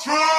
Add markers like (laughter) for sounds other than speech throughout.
Trump.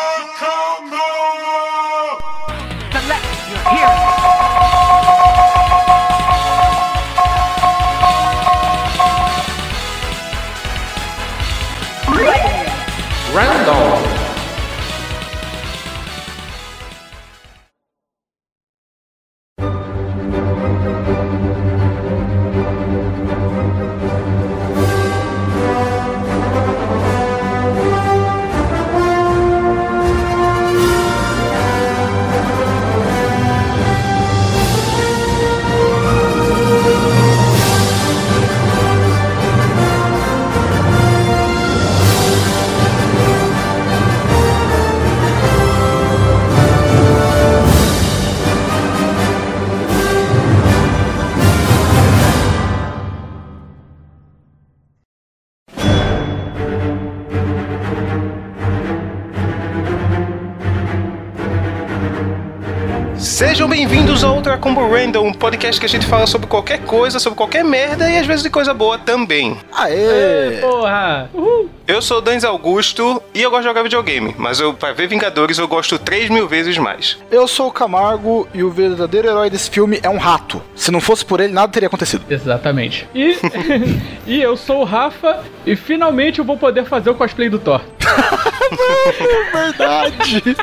Combo Random, um podcast que a gente fala sobre qualquer coisa, sobre qualquer merda e às vezes de coisa boa também. Aê! Porra! Uhul. Eu sou o Danz Augusto e eu gosto de jogar videogame, mas eu, pra ver Vingadores eu gosto 3 mil vezes mais. Eu sou o Camargo e o verdadeiro herói desse filme é um rato. Se não fosse por ele, nada teria acontecido. Exatamente. E, (laughs) e eu sou o Rafa e finalmente eu vou poder fazer o cosplay do Thor. (laughs) Verdade!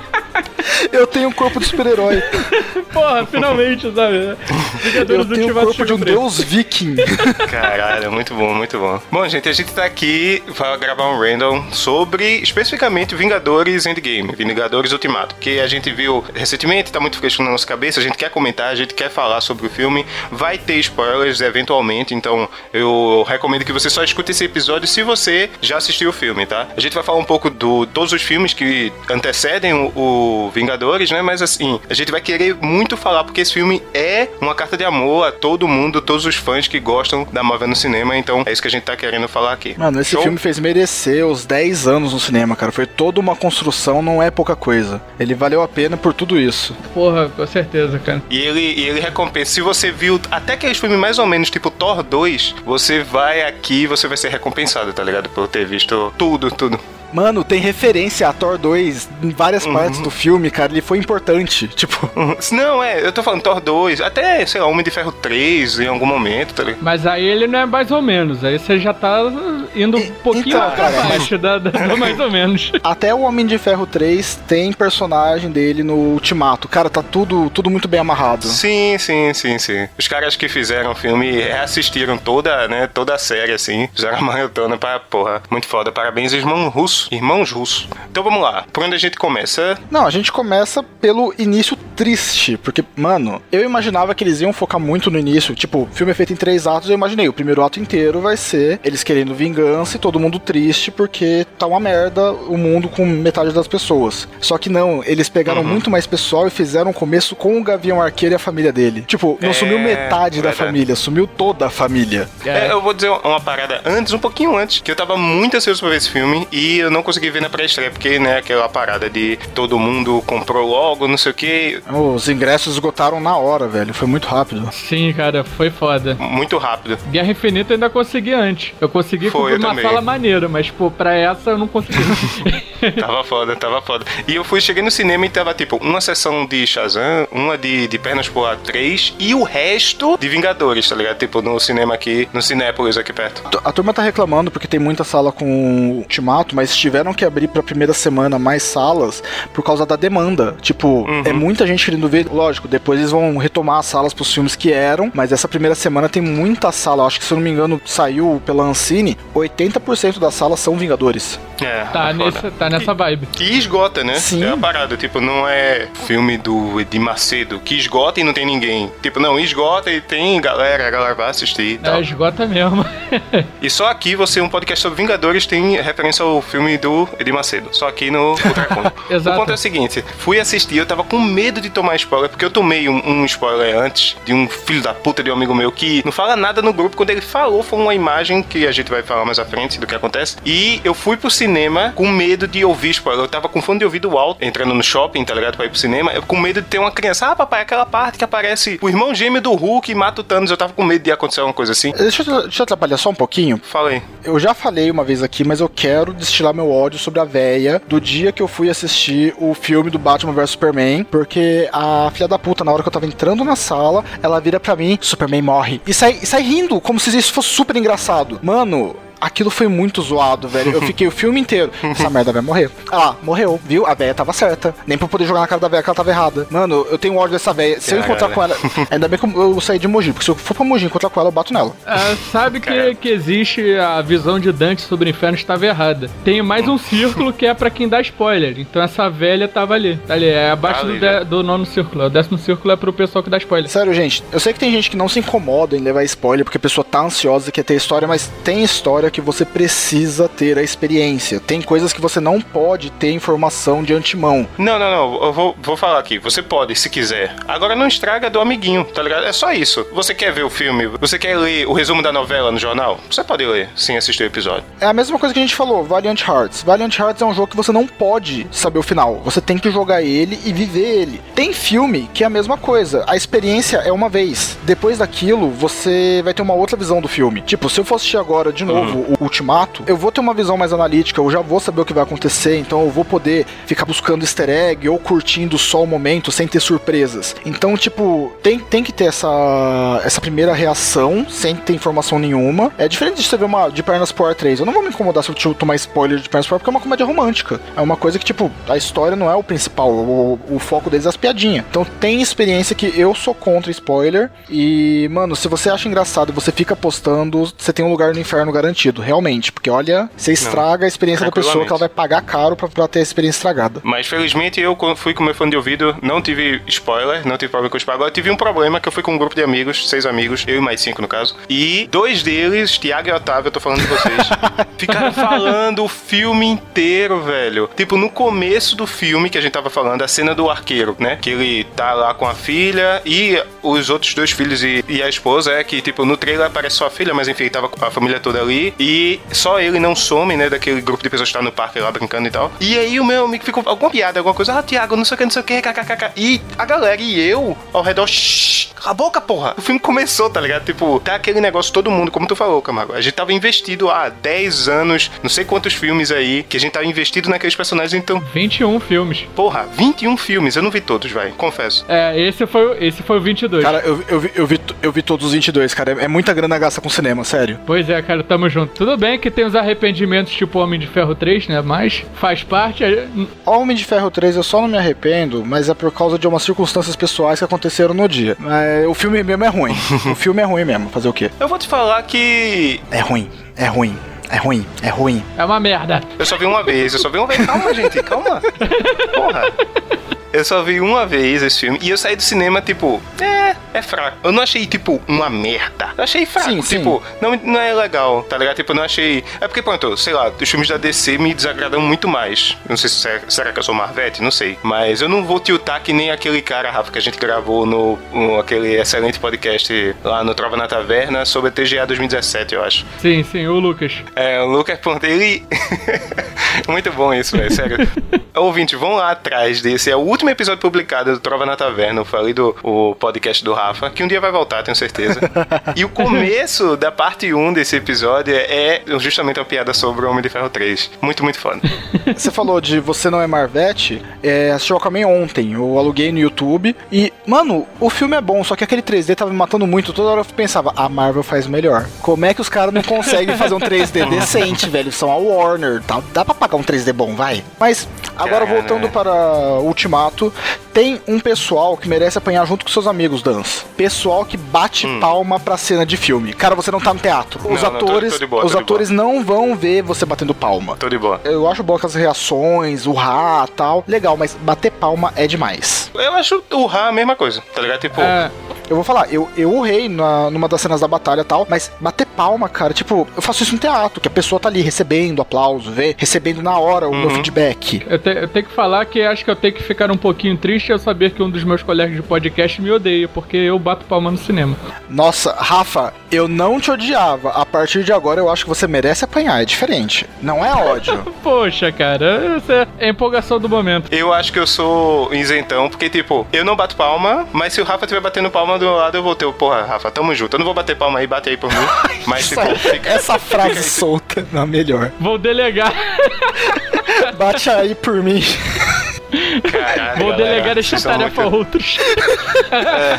Eu tenho um corpo de super-herói. (laughs) Porra, finalmente, sabe? Eu tenho o corpo de um deus viking. (laughs) Caralho, muito bom, muito bom. Bom, gente, a gente tá aqui pra gravar um random sobre especificamente Vingadores Endgame, Vingadores Ultimato, que a gente viu recentemente, tá muito fresco na nossa cabeça, a gente quer comentar, a gente quer falar sobre o filme, vai ter spoilers eventualmente, então eu recomendo que você só escute esse episódio se você já assistiu o filme, tá? A gente vai falar um pouco do todos os filmes que antecedem o, o Vingadores, né? Mas assim, a gente vai querer muito falar porque esse filme é uma carta de amor a todo mundo, todos os fãs que gostam da Marvel no cinema, então é isso que a gente tá querendo falar aqui. Mano, esse Show? filme fez merecer os 10 anos no cinema, cara. Foi toda uma construção, não é pouca coisa. Ele valeu a pena por tudo isso. Porra, com certeza, cara. E ele, e ele recompensa. Se você viu até aqueles filmes mais ou menos tipo Thor 2, você vai aqui e você vai ser recompensado, tá ligado? Por ter visto tudo, tudo. Mano, tem referência a Thor 2 em várias partes do filme, cara. Ele foi importante. (laughs) Tipo, Uhum. Não, é, eu tô falando Thor 2, até, sei lá, Homem de Ferro 3 em algum momento, tá ligado? Mas aí ele não é mais ou menos. Aí você já tá indo um pouquinho então, pra cara, baixo da, da- do mais ou menos. (laughs) até o Homem de Ferro 3 tem personagem dele no Ultimato. Cara, tá tudo, tudo muito bem amarrado. Sim, sim, sim, sim. Os caras que fizeram o filme reassistiram toda, né, toda a série, assim, fizeram a maratona pra, porra, muito foda. Parabéns, irmão russo. Irmãos russos. Então vamos lá, por onde a gente começa? Não, a gente começa pelo início triste, porque, mano, eu imaginava que eles iam focar muito no início. Tipo, o filme é feito em três atos, eu imaginei, o primeiro ato inteiro vai ser eles querendo vingança e todo mundo triste porque tá uma merda o mundo com metade das pessoas. Só que não, eles pegaram muito mais pessoal e fizeram um começo com o Gavião Arqueiro e a família dele. Tipo, não É, sumiu metade da verdade. família, sumiu toda a família. É, eu vou dizer uma parada antes, um pouquinho antes, que eu tava muito ansioso pra ver esse filme e eu não consegui ver na pré-estreia, porque, né, aquela parada de todo mundo comprou logo, não sei o que, Os ingressos esgotaram na hora, velho. Foi muito rápido. Sim, cara, foi foda. muito rápido. Guerra Infinita eu ainda consegui antes. Eu consegui Foi, eu uma também. sala maneira, mas, pô, pra essa eu não consegui. (laughs) Tava foda, tava foda. E eu fui, cheguei no cinema e tava, tipo, uma sessão de Shazam, uma de, de Pernas pro Ar 3 e o resto de Vingadores, tá ligado? Tipo, no cinema aqui, no Cinépolis aqui perto. A turma tá reclamando porque tem muita sala com ultimato, mas tiveram que abrir pra primeira semana mais salas por causa da demanda. Tipo, é muita gente querendo ver. Lógico, depois eles vão retomar as salas pros filmes que eram, mas essa primeira semana tem muita sala. Eu acho que, se eu não me engano, saiu pela Ancine, 80% das salas são Vingadores. É, tá, é nessa, tá nessa vibe. Que esgota, né? Sim. É a parada, tipo, não é filme do Edir Macedo, que esgota e não tem ninguém. Tipo, não, esgota e tem galera, a galera vai assistir e tal. É, esgota mesmo. (laughs) E só aqui você, um podcast sobre Vingadores, tem referência ao filme do Edir Macedo. Só aqui no Ultracom. (laughs) Exato. O ponto é o seguinte: fui assistir, eu tava com medo de de tomar spoiler, porque eu tomei um, um spoiler antes de um filho da puta de um amigo meu que não fala nada no grupo. Quando ele falou, foi uma imagem que a gente vai falar mais à frente do que acontece. E eu fui pro cinema com medo de ouvir spoiler. Eu tava com fone de ouvido alto, entrando no shopping, tá ligado? Pra ir pro cinema. Eu com medo de ter uma criança. Ah, papai, aquela parte que aparece o irmão gêmeo do Hulk e mata o Thanos. Eu tava com medo de acontecer alguma coisa assim. Deixa eu, deixa eu atrapalhar só um pouquinho. Falei. Eu já falei uma vez aqui, mas eu quero destilar meu ódio sobre a véia do dia que eu fui assistir o filme do Batman vs Superman, porque a filha da puta, na hora que eu tava entrando na sala, ela vira pra mim, Superman morre. E sai, e sai rindo, como se isso fosse super engraçado. Mano, aquilo foi muito zoado, velho. Eu (laughs) fiquei o filme inteiro. Essa merda vai morrer. Ah, morreu, viu? A véia tava certa. Nem pra poder jogar na cara da véia que ela tava errada. Mano, eu tenho ódio dessa véia. Se eu encontrar com ela. Ainda bem que eu saí de Mogi, porque se eu for pra Mogi encontrar com ela, eu bato nela. É, sabe que, que existe a visão de Dante sobre o inferno estava errada. Tem mais um círculo que é pra quem dá spoiler. Então essa velha tava ali. Tá ali, é abaixo do, de, do nono círculo. O décimo círculo é pro pessoal que dá spoiler. Sério, gente, eu sei que tem gente que não se incomoda em levar spoiler porque a pessoa tá ansiosa, quer ter história, mas tem história que você precisa ter a experiência. Tem coisas que você não pode ter informação de antemão. Não, não, não. Eu vou, vou falar aqui. Você pode, se quiser. Agora não estraga do amiguinho, tá ligado? É só isso. Você quer ver o filme? Você quer ler o resumo da novela no jornal? Você pode ler sem assistir o episódio. É a mesma coisa que a gente falou, Valiant Hearts. Valiant Hearts é um jogo que você não pode saber o final. Você tem que jogar ele e viver ele. Tem filme que é a mesma coisa. A experiência é uma vez. Depois daquilo, você vai ter uma outra visão do filme. Tipo, se eu for assistir agora de novo. O Ultimato, eu vou ter uma visão mais analítica, eu já vou saber o que vai acontecer, então eu vou poder ficar buscando easter egg ou curtindo só o momento sem ter surpresas. Então, tipo, tem, tem que ter essa, essa primeira reação sem ter informação nenhuma. É diferente de você ver uma de Pernas por 3. Eu não vou me incomodar se eu tomar spoiler de Pernas por porque é uma comédia romântica. É uma coisa que, tipo, a história não é o principal, o, o foco deles é as piadinhas. Então tem experiência que eu sou contra spoiler. E, mano, se você acha engraçado você fica postando, você tem um lugar no inferno garantido, realmente. Porque olha, você estraga não, a experiência da pessoa que ela vai pagar caro pra, pra ter a experiência estragada. Mas felizmente eu, quando fui com meu fone de ouvido, não tive spoiler, não tive problema com spoiler. Agora tive um problema que eu fui com um grupo de amigos, seis amigos, eu e mais cinco no caso. E dois deles, Tiago e Otávio, eu tô falando de vocês, (laughs) ficaram falando o filme inteiro, velho. Tipo, no começo do filme que a gente tava falando, a cena do arqueiro, né? Que ele tá lá com a filha e os outros dois filhos e, e a esposa, é que, tipo, no trailer aparece só a filha, mas enfim, tava com a família toda ali. E só ele não some, né? Daquele grupo de pessoas que tá no parque lá brincando e tal. E aí o meu amigo ficou alguma piada, alguma coisa, ah, Tiago, não sei o que, não sei o que, kkkk. E a galera e eu ao redor, shh, cala a boca, porra. O filme começou, tá ligado? Tipo, tá aquele negócio, todo mundo, como tu falou, Camargo. A gente tava investido há 10 anos, não sei quantos filmes aí, que a gente tava investido naqueles personagens, então. 21 filmes. Porra, 21 filmes. Eu não vi todos, vai, confesso. É, esse foi, esse foi o 22. Cara, eu, eu, vi, eu, vi, eu vi todos os 22, cara. É muita grana gasta com cinema, sério. Pois é, cara, tamo junto. Tudo bem que tem os arrependimentos tipo Homem de Ferro 3, né? Mas faz parte. Homem de Ferro 3 eu só não me arrependo, mas é por causa de umas circunstâncias pessoais que aconteceram no dia. Mas o filme mesmo é ruim. (laughs) o filme é ruim mesmo, fazer o quê? Eu vou te falar que. É ruim, é ruim. É ruim, é ruim. É uma merda. Eu só vi uma vez, eu só vi uma vez. Calma, gente, calma. (laughs) Porra. Eu só vi uma vez esse filme e eu saí do cinema, tipo, é, é fraco. Eu não achei, tipo, uma merda. Eu achei fraco. Sim, tipo, sim. Não, não é legal, tá ligado? Tipo, eu não achei. É porque, pronto, sei lá, os filmes da DC me desagradam muito mais. Não sei se é, será que eu sou Marvete? Não sei. Mas eu não vou tiltar que nem aquele cara, Rafa, que a gente gravou no, no aquele excelente podcast lá no Trova na Taverna sobre a TGA 2017, eu acho. Sim, sim, o Lucas. É, o Lucas, pronto, ele. (laughs) muito bom isso, velho, sério. (laughs) Ouvinte, vão lá atrás desse. É o último episódio publicado do Trova na Taverna, eu falei do o podcast do Rafa, que um dia vai voltar, tenho certeza. e o começo (laughs) da parte 1 desse episódio é justamente uma piada sobre o Homem de Ferro 3. Muito, muito foda. Você falou de Você Não é Marvete, é, assisti Aquaman ontem, eu aluguei no YouTube, e, mano, o filme é bom, só que aquele 3D tava me matando muito, toda hora eu pensava, a Marvel faz melhor. Como é que os caras não conseguem fazer um 3D (laughs) decente, velho? São a Warner, tá? dá pra pagar um 3D bom, vai. Mas, agora voltando para Ultimato, tem um pessoal que merece apanhar junto com seus amigos, Dans. Pessoal que bate hum. palma pra cena de filme. Cara, você não tá no teatro. Os não, atores, não, tô, tô boa, os atores não vão ver você batendo palma. Tô de boa. Eu acho bom as reações, o rá tal. Legal, mas bater palma é demais. Eu acho o rá a mesma coisa, tá ligado? Tipo. É eu vou falar, eu, eu urrei na, numa das cenas da batalha e tal, mas bater palma, cara, tipo, eu faço isso no teatro, que a pessoa tá ali recebendo aplauso, vê, recebendo na hora o uhum. meu feedback. Eu, te, eu, tenho que falar que acho que eu tenho que ficar um pouquinho triste ao saber que um dos meus colegas de podcast me odeia, porque eu bato palma no cinema. Nossa, Rafa, eu não te odiava. A partir de agora eu acho que você merece apanhar, é diferente. Não é ódio. (laughs) Poxa, cara, essa é a empolgação do momento. Eu acho que eu sou isentão, porque, tipo, eu não bato palma, mas se o Rafa estiver batendo palma do meu lado, eu vou ter, porra, Rafa, tamo junto. Eu não vou bater palma aí, bate aí por mim. (laughs) Mas, tipo, fica, essa frase solta, não, melhor. Vou delegar. Bate aí por mim. (laughs) Caralho, Vou delegar essa tarefa a outros. É.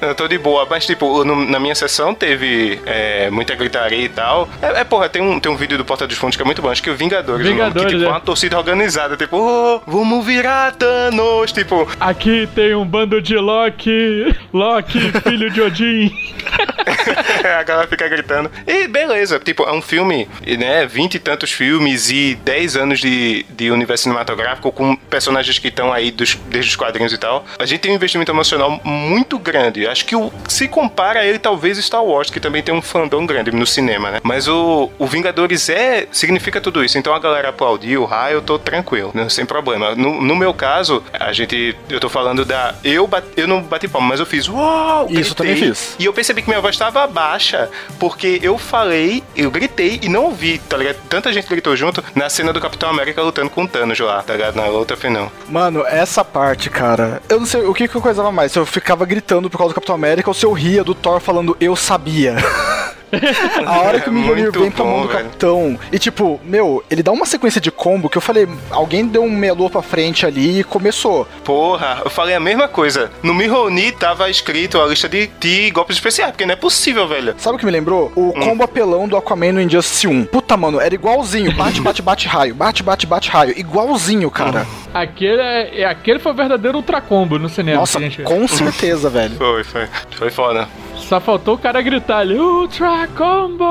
(laughs) Eu tô de boa, mas tipo, no, na minha sessão teve é, muita gritaria e tal. É, é, porra, tem um, tem um vídeo do Porta dos Fundos que é muito bom, acho que é o Vingadores, Vingadores que tipo, é. uma torcida organizada, tipo, oh, vamos virar Thanos, tipo... Aqui tem um bando de Loki, Loki, filho de Odin. (laughs) a galera fica gritando. E beleza, tipo, é um filme, né, vinte e tantos filmes e dez anos de, de universo cinematográfico com personagens que estão aí dos, desde os quadrinhos e tal. A gente tem um investimento emocional muito grande. Acho que o, se compara a ele, talvez Star Wars, que também tem um fandom grande no cinema, né? Mas o, o Vingadores é significa tudo isso. Então a galera aplaudiu, ah, eu tô tranquilo, né, sem problema. No, no, meu caso, a gente, eu tô falando da. Eu, eu não bati palma, mas eu fiz uau! Isso também fiz. E eu percebi que minha voz estava baixa, porque eu falei, eu gritei e não ouvi, tá ligado? Tanta gente gritou junto na cena do Capitão América lutando com o Thanos lá, tá ligado? Na outra final. Mano, essa parte, cara, eu não sei o que, que eu coisava mais. Se eu ficava gritando por causa do Capitão América ou se eu ria do Thor falando eu sabia. (laughs) (laughs) A hora que o Mjolnir vem pra mão do capitão. E tipo, meu, ele dá uma sequência de combo que eu falei, alguém deu um melô pra frente ali e começou. Porra, eu falei a mesma coisa. No Mjolnir tava escrito a lista de, de golpes especiais, porque não é possível, velho. Sabe o que me lembrou? O hum. combo apelão do Aquaman no Injustice 1. Puta, mano, era igualzinho. Bate, bate, bate, raio. Bate, bate, bate, raio. Igualzinho, cara. Hum. Aquele, é, aquele foi o verdadeiro ultra combo no cinema. Nossa, com certeza, velho. Foi, foi. Foi foda. Só faltou o cara gritar ali, Ultra Combo!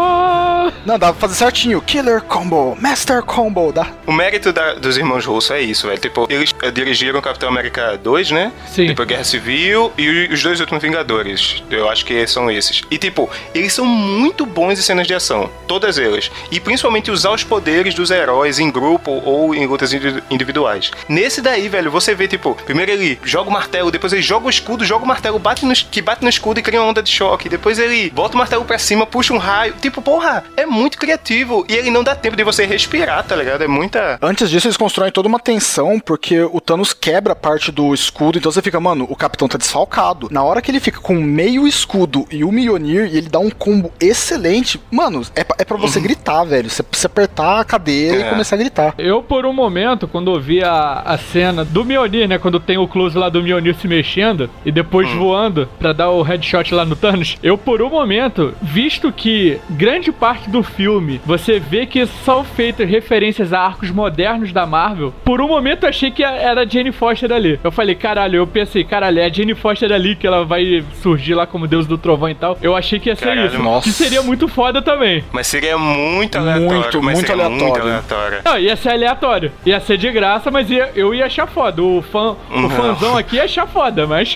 Não, dá pra fazer certinho. Killer Combo, Master Combo. Dá. O mérito da, dos irmãos Russo é isso, velho. Tipo, eles eh, dirigiram Capitão América 2, né? Sim. Depois Guerra Civil e os dois últimos Vingadores. Eu acho que são esses. E, tipo, eles são muito bons em cenas de ação. Todas elas. E principalmente usar os poderes dos heróis em grupo ou em lutas individuais. Nesse daí, velho, você vê, tipo, primeiro ele joga o martelo, depois ele joga o escudo, joga o martelo, bate no, que bate no escudo e cria uma onda de choque. Depois ele bota o martelo pra cima, puxa um raio. Tipo, porra, é muito criativo. E ele não dá tempo de você respirar, tá ligado? É muita. Antes disso, eles constroem toda uma tensão, porque o Thanos quebra parte do escudo, então você fica, mano, o capitão tá desfalcado. Na hora que ele fica com meio escudo e o Mionir e ele dá um combo excelente, mano, é, pra, é pra você uhum. gritar, velho. Você precisa apertar a cadeira é. e começar a gritar. Eu, por um momento, quando ouvi a, a cena do Mionir, né? Quando tem o close lá do Mionir se mexendo e depois uhum. voando pra dar o headshot lá no Thanos, eu, por um momento, visto que grande parte do filme você vê que são feitas referências a arcos modernos da Marvel, por um momento eu achei que era a Jane Foster ali. Eu falei, caralho, eu pensei, caralho, é a Jane Foster ali que ela vai surgir lá como Deus do Trovão e tal. Eu achei que ia ser caralho, isso. Nossa. Que seria muito foda também. Mas seria muito aleatório. Muito, muito aleatório. muito aleatório. Não, ia ser aleatório. Ia ser de graça, mas ia, eu ia achar foda. O, fã, o fãzão aqui ia achar foda, mas.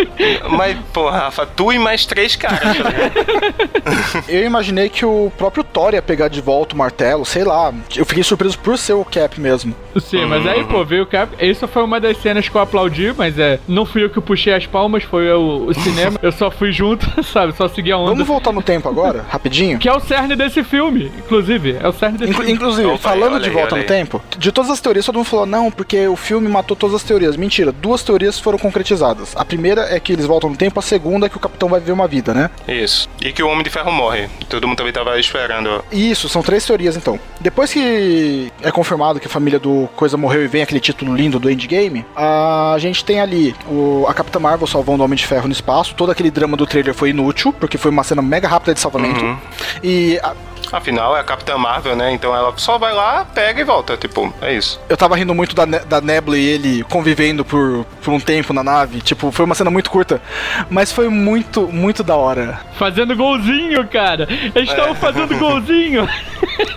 Mas, porra, Rafa, tu e mais três caras, (laughs) (laughs) Eu imaginei que o próprio Thor ia pegar de volta o martelo, sei lá. Eu fiquei surpreso por ser o Cap mesmo. Sim, mas aí, pô, veio o Cap. Essa foi uma das cenas que eu aplaudi, mas é. Não fui eu que puxei as palmas, foi o, o cinema. eu só fui junto, (laughs) sabe? Só segui a onda. Vamos voltar no tempo agora, rapidinho? Que é o cerne desse filme, inclusive. É o cerne desse Inclu filme. Inclusive, Opa, falando de volta no tempo, de todas as teorias, todo mundo falou, não, porque o filme matou todas as teorias. Mentira, duas teorias foram concretizadas. A primeira é que eles voltam no tempo, a segunda é que o capitão vai viver uma vida, né? Isso. E que o Homem de Ferro morre. Todo mundo também tava esperando. Isso, são três teorias então. Depois que é confirmado que a família do Coisa morreu e vem aquele título lindo do Endgame, a gente tem ali o, a Capitã Marvel salvando o Homem de Ferro no espaço. Todo aquele drama do trailer foi inútil, porque foi uma cena mega rápida de salvamento. Uhum. E a, Afinal, é a Capitã Marvel, né? Então ela só vai lá, pega e volta. Tipo, é isso. Eu tava rindo muito da, ne da Nebula e ele convivendo por, por um tempo na nave. Tipo, foi uma cena muito curta. Mas foi muito, muito da hora. Fazendo golzinho, cara. Eles estavam é. fazendo golzinho. (laughs)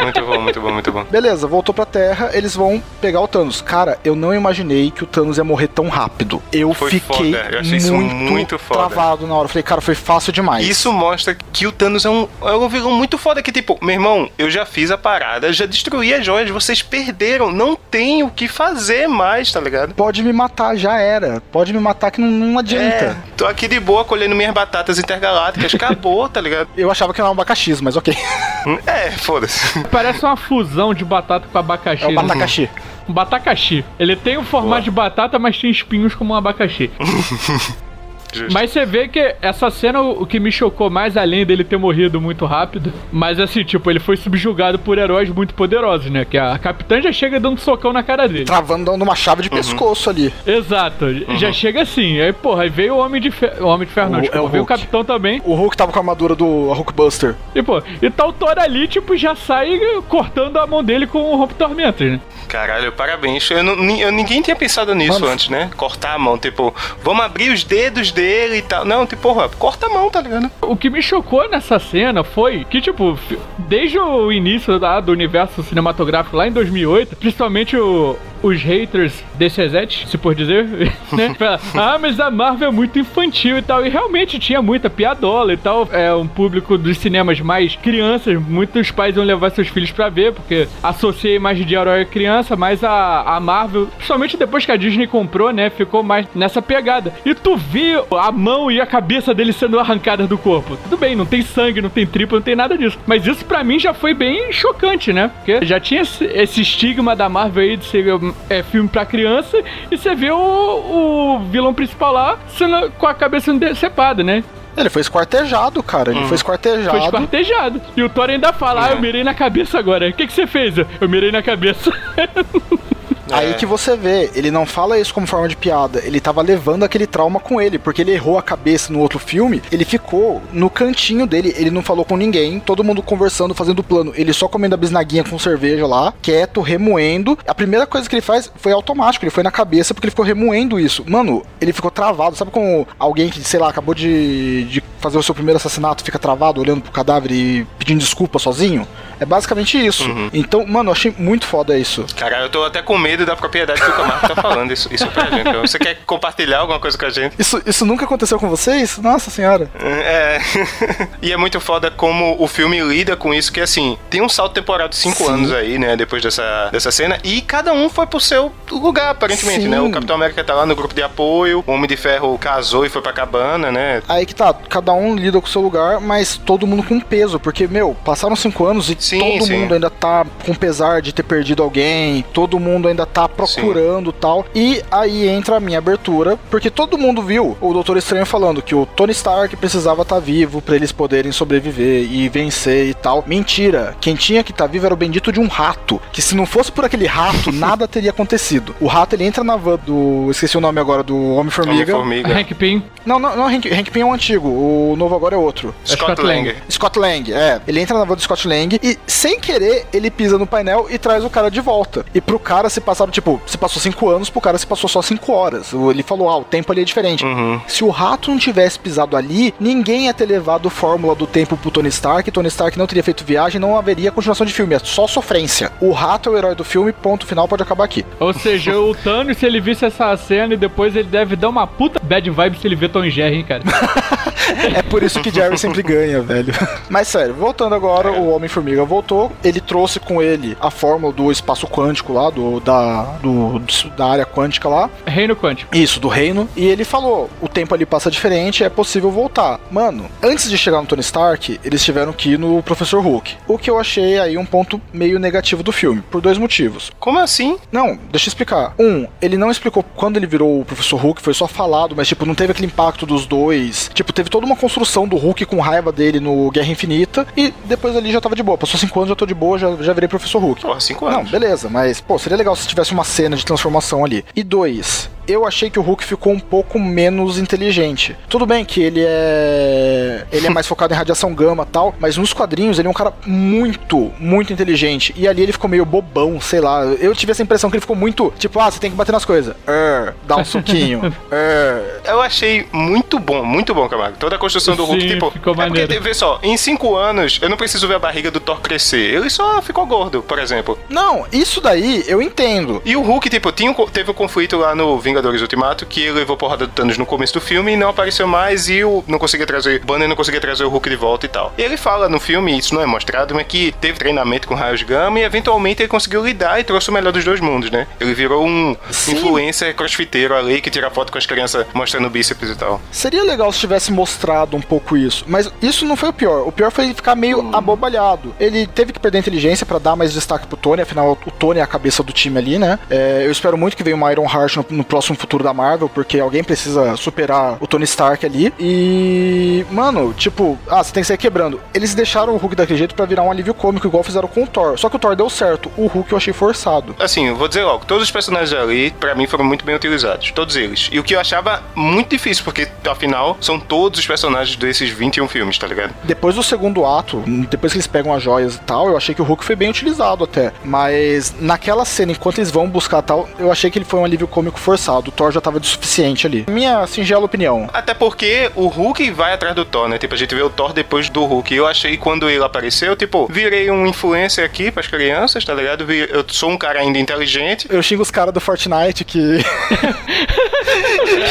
Muito bom, muito bom, muito bom. Beleza, voltou pra Terra, eles vão pegar o Thanos. Cara, eu não imaginei que o Thanos ia morrer tão rápido. Eu Foi fiquei foda, eu achei isso muito, muito foda. travado na hora. Eu falei, cara, foi fácil demais. Isso mostra que o Thanos é um, é um vilão muito foda. Que tipo, meu irmão, eu já fiz a parada, já destruí as joias, vocês perderam. Não tem o que fazer mais, tá ligado? Pode me matar, já era. Pode me matar que não, não adianta. É, tô aqui de boa colhendo minhas batatas intergalácticas. Acabou, tá ligado? (laughs) Eu achava que era um abacaxi, mas ok. (laughs) É, foda-se. Parece uma fusão de batata com abacaxi. É o né? batacaxi. Um batacaxi. Ele tem o formato Boa. de batata, mas tem espinhos como um abacaxi. (laughs) Justo. Mas você vê que essa cena, o o que me chocou mais, além dele ter morrido muito rápido, mas assim, tipo, ele foi subjugado por heróis muito poderosos, né? Que a Capitã já chega dando socão na cara dele. Travando dando uma chave de pescoço ali. Exato, já chega assim. Aí, porra, aí veio o Homem de Ferro. O Homem de Ferro, não, O- desculpa, é o veio o Hulk. Capitão também. O Hulk tava com a armadura do Hulkbuster. E, pô, e tá o Thor ali, tipo, já sai cortando a mão dele com o Rompe Tormentas, né? Caralho, parabéns. Eu não- eu- ninguém tinha pensado nisso Mano. antes, né? Cortar a mão, tipo, vamos abrir os dedos dele e tal. Não, tipo, porra, corta a mão, tá ligado? O que me chocou nessa cena foi que, tipo, desde o início da, do universo cinematográfico lá em 2008, principalmente o- os haters desse Reset, se por dizer, (laughs) né? Fala, ah, mas a Marvel é muito infantil e tal. E realmente tinha muita piadola e tal. É um público dos cinemas mais crianças. Muitos pais iam levar seus filhos pra ver, porque associa a imagem de herói a criança, mas a, a Marvel, principalmente depois que a Disney comprou, né? Ficou mais nessa pegada. E tu viu a mão e a cabeça dele sendo arrancadas do corpo. Tudo bem, não tem sangue, não tem tripa, não tem nada disso. Mas isso pra mim já foi bem chocante, né? Porque já tinha esse, esse estigma da Marvel aí de ser é, filme pra criança e você vê o, o vilão principal lá sendo com a cabeça decepada, né? Ele foi esquartejado, cara. Ele foi esquartejado. Foi esquartejado. E o Thor ainda fala: Ah, eu mirei na cabeça agora. O que, que você fez? Eu mirei na cabeça. (laughs) Aí É. que você vê, ele não fala isso como forma de piada, ele tava levando aquele trauma com ele, porque ele errou a cabeça no outro filme, ele ficou no cantinho dele, ele não falou com ninguém, todo mundo conversando, fazendo plano, ele só comendo a bisnaguinha com cerveja lá, quieto, remoendo. A primeira coisa que ele faz foi automático, ele foi na cabeça porque ele ficou remoendo isso. Mano, ele ficou travado, sabe como alguém que, sei lá, acabou de, de fazer o seu primeiro assassinato, fica travado olhando pro cadáver e pedindo desculpa sozinho? É basicamente isso. Então, mano, eu achei muito foda isso. Cara, eu tô até com medo da propriedade que o Camargo tá falando isso, isso pra gente. Você quer compartilhar alguma coisa com a gente? Isso, isso nunca aconteceu com vocês? Nossa senhora. É. (laughs) e é muito foda como o filme lida com isso, que assim, tem um salto temporal de cinco anos aí, né? Depois dessa, dessa cena, e cada um foi pro seu lugar, aparentemente, Sim. né? O Capitão América tá lá no grupo de apoio, o Homem de Ferro casou e foi pra cabana, né? Aí que tá, cada um lida com o seu lugar, mas todo mundo com peso, porque, meu, passaram cinco anos e Sim, todo sim. mundo ainda tá com pesar de ter perdido alguém, todo mundo ainda tá procurando tal. E aí entra a minha abertura, porque todo mundo viu o Doutor Estranho falando que o Tony Stark precisava estar vivo pra eles poderem sobreviver e vencer e tal. Mentira, quem tinha que estar vivo era o bendito de um rato, que se não fosse por aquele rato, (laughs) nada teria acontecido. O rato ele entra na van do. Esqueci o nome agora, do Homem-Formiga. Homem-Formiga. Hank Pym. Não, não, não, Hank, Hank Pym é o antigo, o novo agora é outro. Scott Scott Lang. Lang. Scott Lang, é. Ele entra na van do Scott Lang e, sem querer, ele pisa no painel e traz o cara de volta. E pro cara se passaram, tipo, se passou cinco anos, pro cara se passou só cinco horas. Ele falou, ah, o tempo ali é diferente. Uhum. Se o rato não tivesse pisado ali, ninguém ia ter levado fórmula do tempo pro Tony Stark, Tony Stark não teria feito viagem, não haveria continuação de filme, é só sofrência. O rato é o herói do filme, ponto final, pode acabar aqui. Ou seja, o Thanos, se ele visse essa cena e depois ele deve dar uma puta bad vibe se ele vê Tom e Jerry, hein, cara. (laughs) É por isso que Jerry sempre ganha, velho. (laughs) Mas sério, voltando agora, o Homem-Formiga voltou. Ele trouxe com ele a fórmula do espaço quântico lá, do, da, do, da área quântica lá. Reino Quântico. Isso, do reino. E ele falou: o tempo ali passa diferente, é possível voltar. Mano, antes de chegar no Tony Stark, eles tiveram que ir no Professor Hulk. O que eu achei aí um ponto meio negativo do filme, por dois motivos. Como assim? Não, deixa eu explicar. Um, ele não explicou quando ele virou o Professor Hulk, foi só falado, mas tipo, não teve aquele impacto dos dois. Tipo, teve toda uma construção do Hulk com raiva dele no Guerra Infinita e depois ali já tava de boa. Passou cinco anos, já tô de boa, já, já virei Professor Hulk. Porra, cinco Não, anos. beleza, mas, pô, seria legal se tivesse uma cena de transformação ali. E dois, eu achei que o Hulk ficou um pouco menos inteligente. Tudo bem que ele é. Ele é (laughs) mais focado em radiação gama tal, mas nos quadrinhos ele é um cara muito, muito inteligente. E ali ele ficou meio bobão, sei lá. Eu tive essa impressão que ele ficou muito, tipo, ah, você tem que bater nas coisas. Er, dá um suquinho. (laughs) er. Eu achei muito bom, muito bom, Camargo. Toda a construção do Hulk, Sim, tipo. ficou é porque, maneiro. vê só, em cinco anos, eu não preciso ver a barriga do Thor crescer. Ele só ficou gordo, por exemplo. Não, isso daí eu entendo. E o Hulk, tipo, tinha um teve um conflito lá no Vingadores Ultimato que ele levou porrada do Thanos no começo do filme e não apareceu mais e o não conseguia trazer, o Banner não conseguia trazer o Hulk de volta e tal. E ele fala no filme, isso não é mostrado, mas que teve treinamento com raios gama e eventualmente ele conseguiu lidar e trouxe o melhor dos dois mundos, né? Ele virou um Sim. influencer crossfiteiro ali que tira foto com as crianças mostrando bíceps e tal. Seria legal se tivesse mostrado um pouco isso, mas isso não foi o pior. O pior foi ele ficar meio abobalhado. Ele teve que perder a inteligência pra dar mais destaque pro Tony, afinal o Tony é a cabeça do time ali, né? É, eu espero muito que venha uma Iron Heart no, no próximo futuro da Marvel, porque alguém precisa superar o Tony Stark ali. E, mano, tipo, ah, você tem que sair quebrando. Eles deixaram o Hulk daquele jeito pra virar um alívio cômico, igual fizeram com o Thor. Só que o Thor deu certo. O Hulk eu achei forçado. Assim, eu vou dizer logo, todos os personagens ali, pra mim, foram muito bem utilizados. Todos eles. E o que eu achava muito difícil, porque, afinal, são todos os personagens desses 21 filmes, tá ligado? Depois do segundo ato, depois que eles pegam as joias e tal, eu achei que o Hulk foi bem utilizado até. Mas naquela cena, enquanto eles vão buscar tal, eu achei que ele foi um alívio cômico forçado. O Thor já tava de suficiente ali. Minha singela opinião. Até porque o Hulk vai atrás do Thor, né? Tipo, a gente vê o Thor depois do Hulk. Eu achei quando ele apareceu, tipo, virei um influencer aqui pras crianças, tá ligado? Vi- Eu sou um cara ainda inteligente. Eu xingo os caras do Fortnite que. (laughs)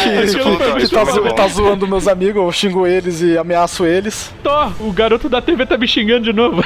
que, esse que- tá, muito zo- tá zoando meus amigos, eu xingo eles e ameaço eles. Thor, o garoto da TV tá me xingando de novo.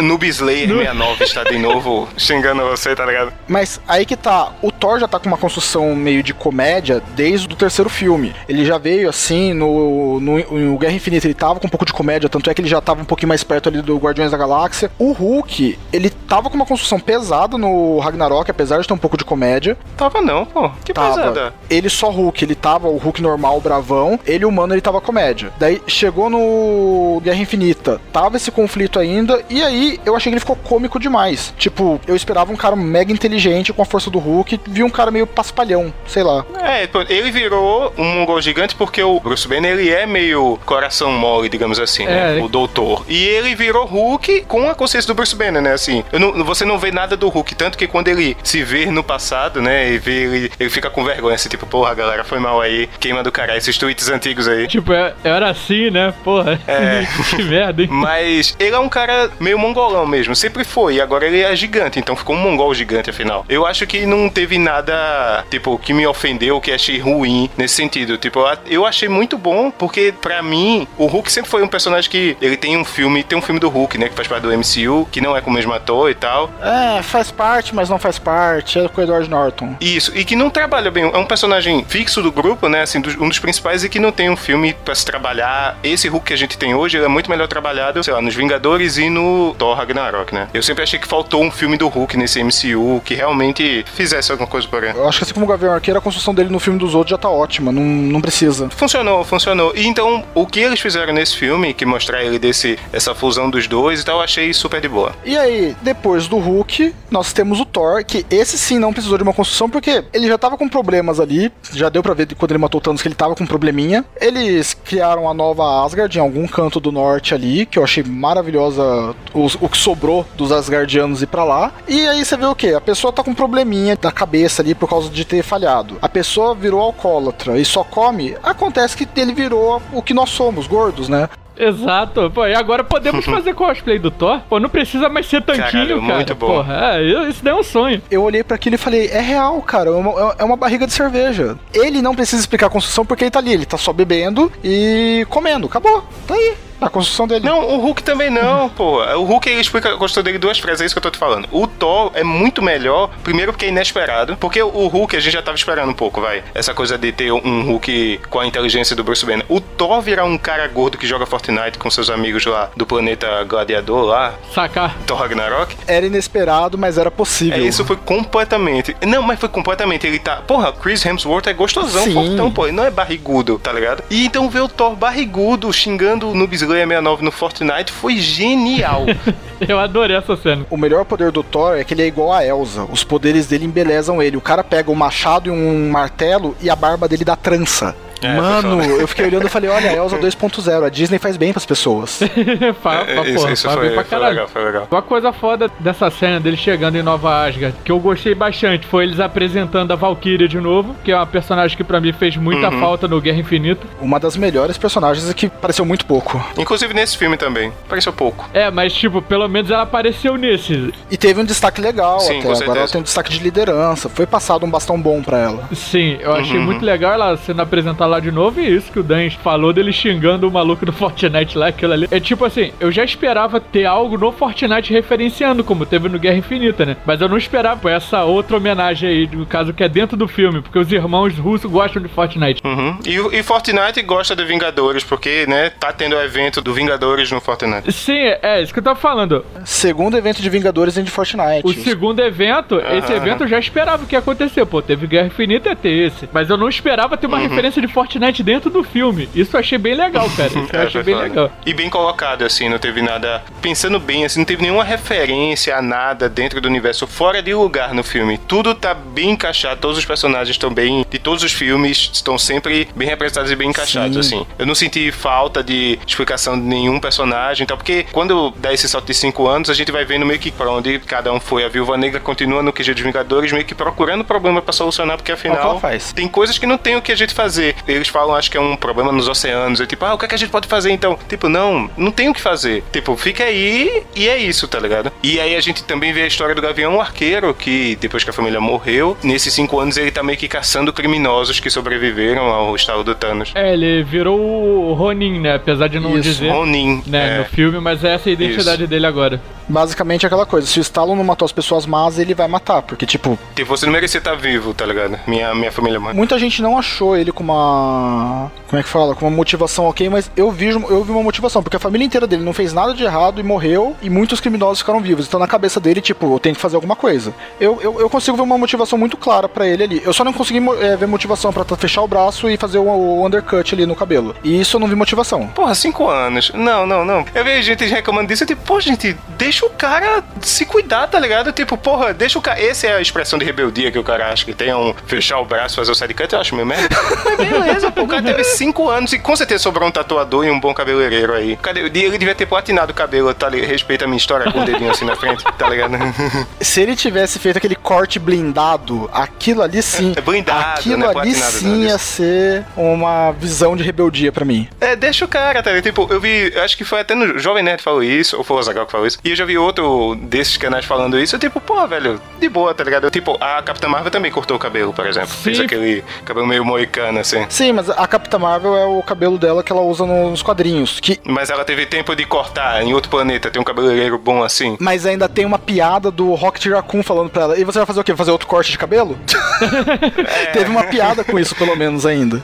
Noob Slayer 69 está de novo xingando você, tá ligado? Mas aí que tá, o Thor já tá com uma construção meio de comédia desde o terceiro filme. Ele já veio assim, no, no, no Guerra Infinita ele tava com um pouco de comédia, tanto é que ele já tava um pouquinho mais perto ali do Guardiões da Galáxia. O Hulk, ele tava com uma construção pesada no Ragnarok, apesar de ter um pouco de comédia. Tava não, pô. Que Tava. pesada. Ele só Hulk, ele tava o Hulk normal, bravão. Ele humano, ele tava comédia. Daí chegou no Guerra Infinita, tava esse conflito ainda. E aí eu achei que ele ficou cômico demais. Tipo, eu esperava um cara mega inteligente com a força do Hulk. Vi um cara meio paspalhão, sei lá. É, ele virou um mongol gigante porque o Bruce Banner, ele é meio coração mole, digamos assim, né? É. O doutor. E ele virou Hulk com a consciência do Bruce Banner, né? Assim, eu não- você não vê nada do Hulk, tanto que quando ele se vê no passado, né? E vê ele, ele fica com vergonha, assim, tipo, porra, galera, foi mal aí, queima do caralho, esses tweets antigos aí. tipo, é- era assim, né? Porra. É. (laughs) que merda, hein? Mas ele é um cara meio mongolão mesmo, sempre foi. E agora ele é gigante, então ficou um mongol gigante afinal. Eu acho que não teve nada, tipo, que me ofendeu, que achei ruim nesse sentido. Tipo, eu achei muito bom, porque pra mim, o Hulk sempre foi um personagem que ele tem um filme, tem um filme do Hulk, né, que faz parte do MCU, que não é com o mesmo ator e tal. É, faz parte, mas não faz parte. É com o Edward Norton. Isso, e que não trabalha bem. É um personagem fixo do grupo, né? Assim, um dos principais e que não tem um filme pra se trabalhar. Esse Hulk que a gente tem hoje, ele é muito melhor trabalhado, sei lá, nos Vingadores e no Thor Ragnarok, né? Eu sempre achei que faltou um filme do Hulk nesse MCU que realmente fizesse alguma coisa por ele. Eu acho que assim como Gavião Arqueiro, a construção dele no filme dos outros já tá ótima. Não, não precisa. Funcionou, funcionou. E então, o que eles fizeram nesse filme, que mostrar ele desse, essa fusão dos dois e tal, eu achei super de boa. E aí, depois do Hulk, nós temos o Thor, que esse sim não precisou de uma construção, porque ele já tava com problemas ali. Já deu pra ver quando ele matou o Thanos que ele tava com um probleminha. Eles criaram a nova Asgard em algum canto do norte ali, que eu achei maravilhosa os- o, que sobrou dos Asgardianos ir pra lá. E aí você vê o que? A pessoa tá com um probleminha da cabeça ali por causa de ter falhado. A pessoa virou alcoólatra e só come. Acontece que ele virou o que nós somos, gordos, né? Exato. Pô, e agora podemos (laughs) fazer cosplay do Thor? Pô, não precisa mais ser tanquinho, Caralho, cara. muito bom. Porra, é, isso daí é um sonho. eu olhei pra aquilo e falei, é real, cara, é uma, é uma barriga de cerveja. Ele não precisa explicar a construção porque ele tá ali, ele tá só bebendo e comendo, acabou, tá aí, a construção dele. Não, o Hulk também não, pô. O Hulk ele explica, gostou dele duas frases, é isso que eu tô te falando. O Thor é muito melhor, primeiro porque é inesperado, porque o Hulk a gente já tava esperando um pouco, vai. Essa coisa de ter um Hulk com a inteligência do Bruce Banner. O Thor virar um cara gordo que joga Fortnite com seus amigos lá do planeta Gladiador lá, Sacar. Thor Ragnarok. Era inesperado, mas era possível. É, isso foi completamente. Não, mas foi completamente. Ele tá. Porra, Chris Hemsworth é gostosão, Sim. fortão, pô. Ele não é barrigudo, tá ligado? E então ver o Thor barrigudo xingando o Noob Slayer 69 no Fortnite foi genial. (laughs) Eu adorei essa cena. O melhor poder do Thor é que ele é igual a Elsa. Os poderes dele embelezam ele. O cara pega um machado e um martelo e a barba dele dá trança. É, Mano, eu fiquei olhando e falei, olha, Elsa (laughs) 2.0, a Disney faz bem pras pessoas. (laughs) faz, é, isso, isso foi, bem pra foi legal, foi legal. Uma coisa foda dessa cena dele chegando em Nova Asgard, que eu gostei bastante, foi eles apresentando a Valkyria de novo, que é uma personagem que para mim fez muita uhum. falta no Guerra Infinita. Uma das melhores personagens que apareceu muito pouco. Inclusive nesse filme também, apareceu pouco. É, mas tipo, pelo menos ela apareceu nesse. E teve um destaque legal Sim, até, agora ela tem um destaque de liderança, foi passado um bastão bom pra ela. Sim, eu achei uhum. muito legal ela sendo apresentada lá de novo e isso que o Dan falou dele xingando o maluco do Fortnite lá, aquilo ali. É tipo assim, eu já esperava ter algo no Fortnite referenciando, como teve no Guerra Infinita, né? Mas eu não esperava essa outra homenagem aí, no caso que é dentro do filme, porque os irmãos russos gostam de Fortnite. Uhum. E, e Fortnite gosta de Vingadores, porque, né, tá tendo o evento do Vingadores no Fortnite. Sim, é isso que eu tava falando. Segundo evento de Vingadores em de Fortnite. O segundo evento, uhum. esse evento eu já esperava que ia acontecer. Pô, teve Guerra Infinita, ia ter esse. Mas eu não esperava ter uma uhum. referência de Fortnite dentro do filme. Isso eu achei bem legal, (laughs) cara. Isso eu é, achei bem foda. legal. E bem colocado, assim, não teve nada. Pensando bem, assim, não teve nenhuma referência a nada dentro do universo fora de lugar no filme. Tudo tá bem encaixado, todos os personagens estão bem. De todos os filmes estão sempre bem representados e bem encaixados, Sim. assim. Eu não senti falta de explicação de nenhum personagem, então, porque quando dá esse salto de cinco anos, a gente vai vendo meio que pra onde cada um foi. A Viúva Negra continua no QG dos Vingadores, meio que procurando problema para solucionar, porque afinal tem coisas que não tem o que a gente fazer. Eles falam, acho que é um problema nos oceanos. É tipo, ah, o que, é que a gente pode fazer então? Tipo, não, não tem o que fazer. Tipo, fica aí e é isso, tá ligado? E aí a gente também vê a história do Gavião Arqueiro, que depois que a família morreu, nesses cinco anos ele tá meio que caçando criminosos que sobreviveram ao estado do Thanos. É, ele virou o Ronin, né? Apesar de não isso, dizer. Ronin. Né, é. no filme, mas essa é a identidade isso. dele agora. Basicamente aquela coisa, se o Stallone não matou as pessoas más, ele vai matar, porque tipo... Tipo, você não merecia estar vivo, tá ligado? Minha, minha família mãe. Muita gente não achou ele com uma... Como é que fala? Com uma motivação ok, mas eu vi, eu vi uma motivação, porque a família inteira dele não fez nada de errado e morreu, e muitos criminosos ficaram vivos. Então na cabeça dele, tipo, eu tenho que fazer alguma coisa. Eu, eu, eu consigo ver uma motivação muito clara para ele ali. Eu só não consegui é, ver motivação para fechar o braço e fazer o, o, undercut ali no cabelo. E isso eu não vi motivação. Porra, cinco anos. Não, não, não. Eu vejo gente reclamando disso, eu tipo, pô, gente, deixa o cara se cuidar, tá ligado? Tipo, porra, deixa o cara. Essa é a expressão de rebeldia que o cara acha que tem um fechar o braço, fazer o side cut, eu acho meio merda. (laughs) Beleza, pô, o cara teve (laughs) cinco anos e com certeza sobrou um tatuador e um bom cabeleireiro aí. Cadê? Ele devia ter platinado o cabelo, tá ligado? Respeita a minha história com o dedinho assim na frente, tá ligado? (laughs) Se ele tivesse feito aquele corte blindado, aquilo ali sim. É blindado, aquilo né? ali sim ia ser uma visão de rebeldia pra mim. É, deixa o cara, tá ligado? Tipo, eu vi, acho que foi até no Jovem Nerd falou isso, ou foi o Zagal que falou isso, e eu já vi outro desses canais falando isso, eu, tipo, pô, velho, de boa, tá ligado? Eu, tipo, a Capitã Marvel também cortou o cabelo, por exemplo. Sim. Fez aquele cabelo meio moicano, assim. Sim, mas a Capitã Marvel é o cabelo dela que ela usa nos quadrinhos. Que... Mas ela teve tempo de cortar em outro planeta, tem um cabeleireiro bom assim. Mas ainda tem uma piada do Rocket Raccoon falando pra ela, e você vai fazer o quê? Fazer outro corte de cabelo? é. (laughs) Teve uma piada com isso, pelo menos, ainda.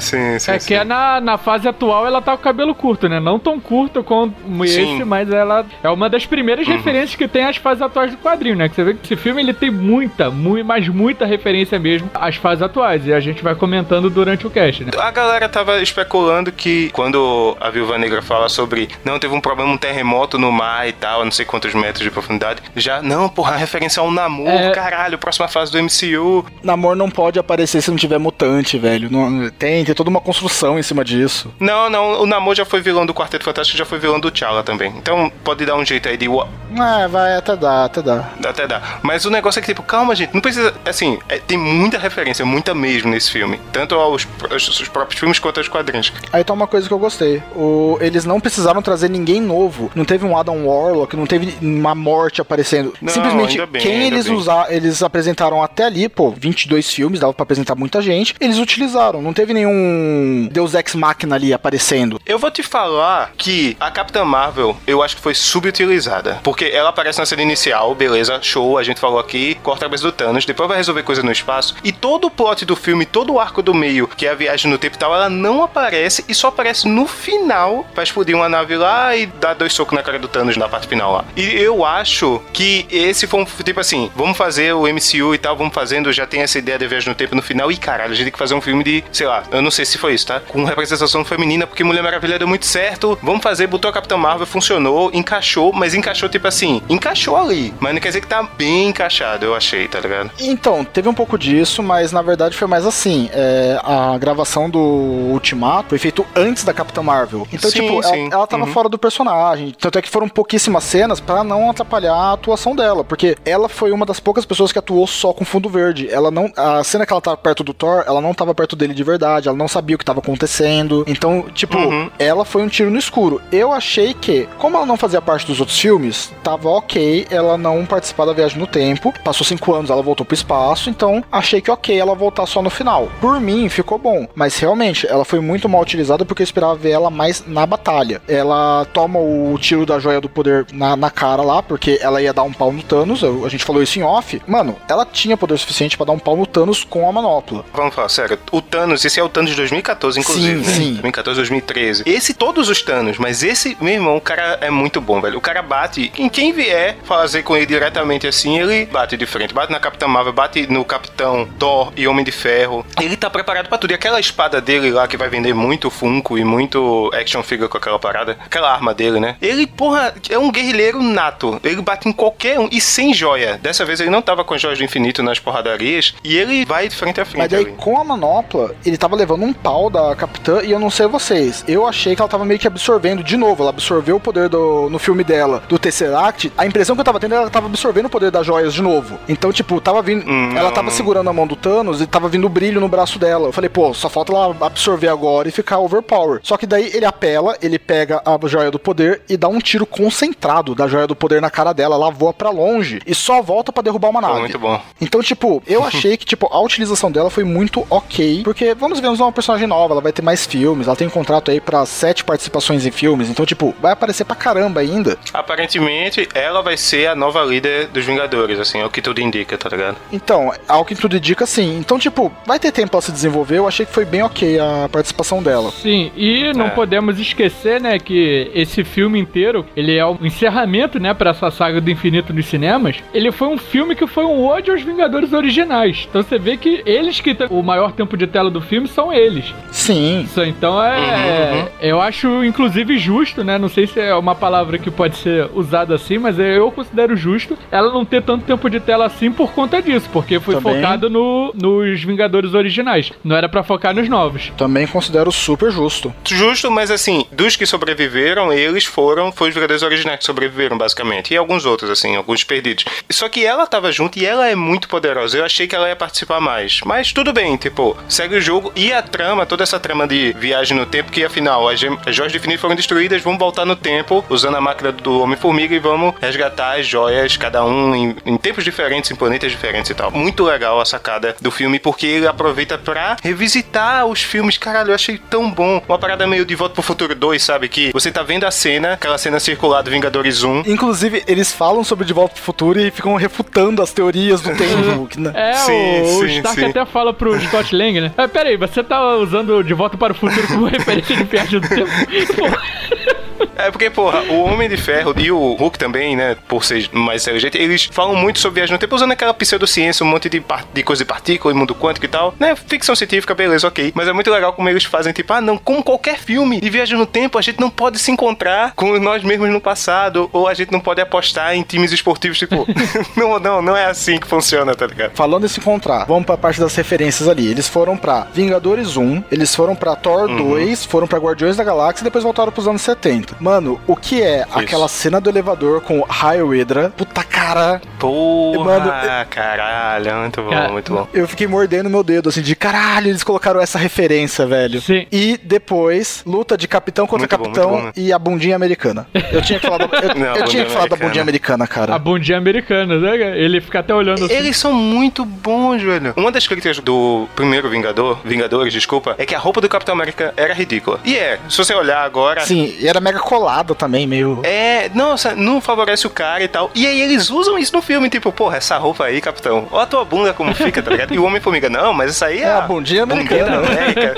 Sim, sim, é sim. que é na, na fase atual ela tá com o cabelo curto, né? Não tão curto como esse, sim. mas ela é uma das primeiras uhum. referências que tem às fases atuais do quadrinho, né? Que você vê que esse filme ele tem muita, muito, mas muita referência mesmo às fases atuais. E a gente vai comentando durante o cast, né? A galera tava especulando que quando a Viúva Negra fala sobre não, teve um problema, um terremoto no mar e tal, não sei quantos metros de profundidade, já, não, porra, referência ao Namor, é... caralho, próxima fase do MCU. Namor não pode aparecer se não tiver mutante, velho. Não, tem tem, tem toda uma construção em cima disso. Não, não, o Namor já foi vilão do Quarteto Fantástico, já foi vilão do T'Challa também. Então pode dar um jeito aí de. É, vai, até dá, até dá. Até dá. Mas o negócio é que, tipo, calma, gente, não precisa. Assim, é, tem muita referência, muita mesmo nesse filme. Tanto aos, aos, próprios filmes quanto aos quadrinhos. Aí tá uma coisa que eu gostei. O, eles não precisaram trazer ninguém novo. Não teve um Adam Warlock, não teve uma morte aparecendo. Não, Simplesmente, bem, quem eles usaram, eles apresentaram até ali, pô, 22 filmes, dava pra apresentar muita gente. Eles utilizaram. Não teve nenhum nenhum Deus Ex Machina ali aparecendo. Eu vou te falar que a Capitã Marvel, eu acho que foi subutilizada. Porque ela aparece na cena inicial, beleza, show, a gente falou aqui, corta a cabeça do Thanos, depois vai resolver coisa no espaço, e todo o plot do filme, todo o arco do meio, que é a viagem no tempo e tal, ela não aparece e só aparece no final pra explodir uma nave lá e dar dois socos na cara do Thanos na parte final lá. E eu acho que esse foi um, tipo assim, vamos fazer o MCU e tal, vamos fazendo, já tem essa ideia de viagem no tempo no final, e caralho, a gente tem que fazer um filme de, sei lá, eu não sei se foi isso, tá? Com representação feminina, porque Mulher Maravilha deu muito certo, vamos fazer, botou a Capitã Marvel, funcionou, encaixou, mas encaixou tipo assim, encaixou ali, mas não quer dizer que tá bem encaixado, eu achei, tá ligado? Então, teve um pouco disso, mas na verdade foi mais assim, é, a gravação do Ultimato foi feito antes da Capitã Marvel, então sim, tipo, sim. Ela, ela tava uhum. fora do personagem, tanto é que foram pouquíssimas cenas para não atrapalhar a atuação dela, porque ela foi uma das poucas pessoas que atuou só com fundo verde, ela não, a cena que ela tava perto do Thor, ela não tava perto dele de verdade, ela não sabia o que tava acontecendo, então, tipo, uhum. ela foi um tiro no escuro. Eu achei que, como ela não fazia parte dos outros filmes, tava ok ela não participar da viagem no tempo. Passou cinco anos, ela voltou pro espaço, então achei que ok ela voltar só no final. Por mim, ficou bom, mas realmente ela foi muito mal utilizada porque eu esperava ver ela mais na batalha. Ela toma o tiro da joia do poder na, na cara lá, porque ela ia dar um pau no Thanos. a gente falou isso em off. Mano, ela tinha poder suficiente para dar um pau no Thanos com a manopla. Vamos falar sério, o Thanos, esse é o Thanos de 2014, inclusive, sim, né? Sim. 2014, 2013. Esse, todos os Thanos, mas esse, meu irmão, o cara é muito bom, velho. O cara bate em quem vier fazer com ele diretamente assim, ele bate de frente. Bate na Capitã Marvel, bate no Capitão Thor e Homem de Ferro. Ele tá preparado para tudo. E aquela espada dele lá que vai vender muito Funko e muito action figure com aquela parada, aquela arma dele, né? Ele, porra, é um guerrilheiro nato. Ele bate em qualquer um e sem joia. Dessa vez ele não tava com joias do infinito nas porradarias e ele vai de frente a frente. Mas daí, ali. com a manopla, ele tava levando um pau da Capitã e eu não sei vocês. Eu achei que ela tava meio que absorvendo de novo. Ela absorveu o poder do, no filme dela, do Tesseract. A impressão que eu tava tendo, ela tava absorvendo o poder das joias de novo. Então, tipo, tava vindo. Hum, ela tava segurando a mão do Thanos e tava vindo brilho no braço dela. Eu falei, pô, só falta ela absorver agora e ficar overpower. Só que daí ele apela, ele pega a joia do poder e dá um tiro concentrado da joia do poder na cara dela. Ela voa pra longe e só volta para derrubar uma nave. Muito bom. Então, tipo, eu achei que, tipo, a utilização dela foi muito ok. Porque, vamos ver, uma personagem nova, ela vai ter mais filmes, ela tem um contrato aí para sete participações em filmes. Então, tipo, vai aparecer pra caramba ainda. Aparentemente, ela vai ser a nova líder dos Vingadores, assim, é o que tudo indica, tá ligado? Então, ao que tudo indica, sim. Então, tipo, vai ter tempo pra se desenvolver. Eu achei que foi bem ok a participação dela. Sim, e não é. podemos esquecer, né, que esse filme inteiro, ele é o encerramento, né, pra essa saga do infinito nos cinemas. Ele foi um filme que foi um ódio aos Vingadores originais. Então você vê que eles que o maior tempo de tela do filme são eles. Sim. Então é. Uhum. Eu acho, inclusive, justo, né? Não sei se é uma palavra que pode ser usada assim, mas eu considero justo ela não ter tanto tempo de tela assim por conta disso, porque foi Também. focado no, nos Vingadores originais. Não era para focar nos novos. Também considero super justo. Justo, mas assim, dos que sobreviveram, eles foram, foi os Vingadores originais que sobreviveram, basicamente. E alguns outros, assim, alguns perdidos. Só que ela tava junto e ela é muito poderosa. Eu achei que ela ia participar mais. Mas tudo bem, tipo, segue o jogo e a trama, toda essa trama de viagem no tempo, que afinal as, as joias de infinito foram destruídas, vamos voltar no tempo usando a máquina do Homem-Formiga e vamos resgatar as joias, cada um em, em, tempos diferentes, em planetas diferentes e tal. Muito legal a sacada do filme, porque ele aproveita pra revisitar os filmes. Caralho, eu achei tão bom. Uma parada meio de Volta pro Futuro 2, sabe? Que você tá vendo a cena, aquela cena circular do Vingadores 1. Inclusive, eles falam sobre De Volta pro Futuro e ficam refutando as teorias do (laughs) tempo. né? É, sim, o, sim, o Stark sim. até fala pro Scott Lang, né? Ah, pera aí, você tá usando De Volta para o Futuro como (laughs) referência de viagem do tempo? (laughs) É porque, porra, o Homem de Ferro e o Hulk também, né, por ser mais inteligente, eles falam muito sobre viagem no tempo usando aquela pseudociência, um monte de, de coisa de partícula mundo quântico e tal, né? Ficção científica, beleza, ok. Mas é muito legal como eles fazem, tipo, ah, não, como qualquer filme de viagem no tempo, a gente não pode se encontrar com nós mesmos no passado, ou a gente não pode apostar em times esportivos, tipo, (laughs) (laughs) não, não, não é assim que funciona, tá ligado? Falando em se encontrar, vamos pra parte das referências ali. Eles foram pra Vingadores 1, eles foram pra Thor uhum. 2, foram pra Guardiões da Galáxia e depois voltaram pros anos 70. Mano, o que é Isso. aquela cena do elevador com o Raio Hydra? Puta cara. Porra, Mano, caralho, muito bom, cara, muito bom. Eu fiquei mordendo meu dedo, assim, de caralho, eles colocaram essa referência, velho. Sim. E depois, luta de capitão contra muito capitão bom, bom, e a bundinha americana. Eu tinha que falar da, eu, (laughs) Não, eu tinha que falar da bundinha americana, cara. A bundinha americana, né? Ele fica até olhando assim. Eles são muito bons, velho. Uma das críticas do primeiro Vingador, Vingadores, desculpa, é que a roupa do Capitão América era ridícula. E é, se você olhar agora. Sim, e era mega descolada também, meio. É, nossa, não favorece o cara e tal. E aí eles usam isso no filme, tipo, porra, essa roupa aí, capitão. Olha a tua bunda como fica, tá ligado? E o Homem-Formiga, não, mas essa aí é, É a bundinha americana. da América.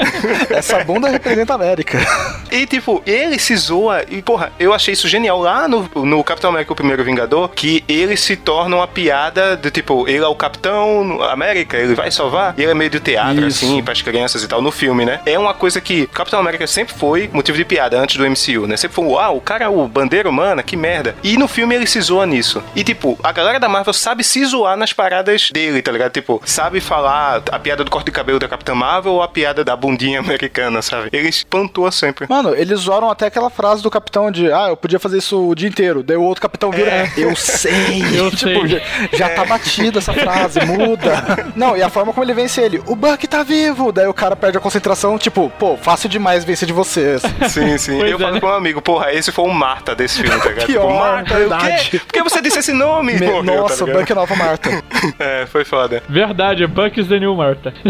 (laughs) Essa bunda representa a América. E, tipo, ele se zoa. E, porra, eu achei isso genial lá no, no Capitão América, o primeiro Vingador, que ele se torna uma piada de, tipo, ele é o Capitão América, ele vai salvar. E ele é meio de teatro, Isso. assim, pras crianças e tal, no filme, né? É uma coisa que Capitão América sempre foi motivo de piada antes do MCU, né? Sempre foi, uau, o cara é o bandeira humana, que merda. E no filme ele se zoa nisso. E, tipo, a galera da Marvel sabe se zoar nas paradas dele, tá ligado? Tipo, sabe falar a piada do corte de cabelo da Capitã Marvel ou a piada da bundinha (laughs) americana, sabe? Eles pontuam sempre. Mano, eles zoaram até aquela frase do capitão de ah, eu podia fazer isso o dia inteiro. Daí o outro capitão vira, É. eu sei. (laughs) Eu tipo, sei. Já, já tá batida essa frase, muda. (laughs) Não, e a forma como ele vence ele, o Buck tá vivo. Daí o cara perde a concentração, tipo, pô, fácil demais vencer de vocês. Sim, sim. Pois eu é, falo né? com um amigo, porra, esse foi o Marta desse filme, tá ligado? (laughs) Pior, tipo, Marta, o verdade. quê? Por que você disse esse nome? Me- Morreu, tá Nossa, ligado? Buck é nova Marta. (laughs) É, foi foda. Verdade, Buck is the new Marta. (laughs)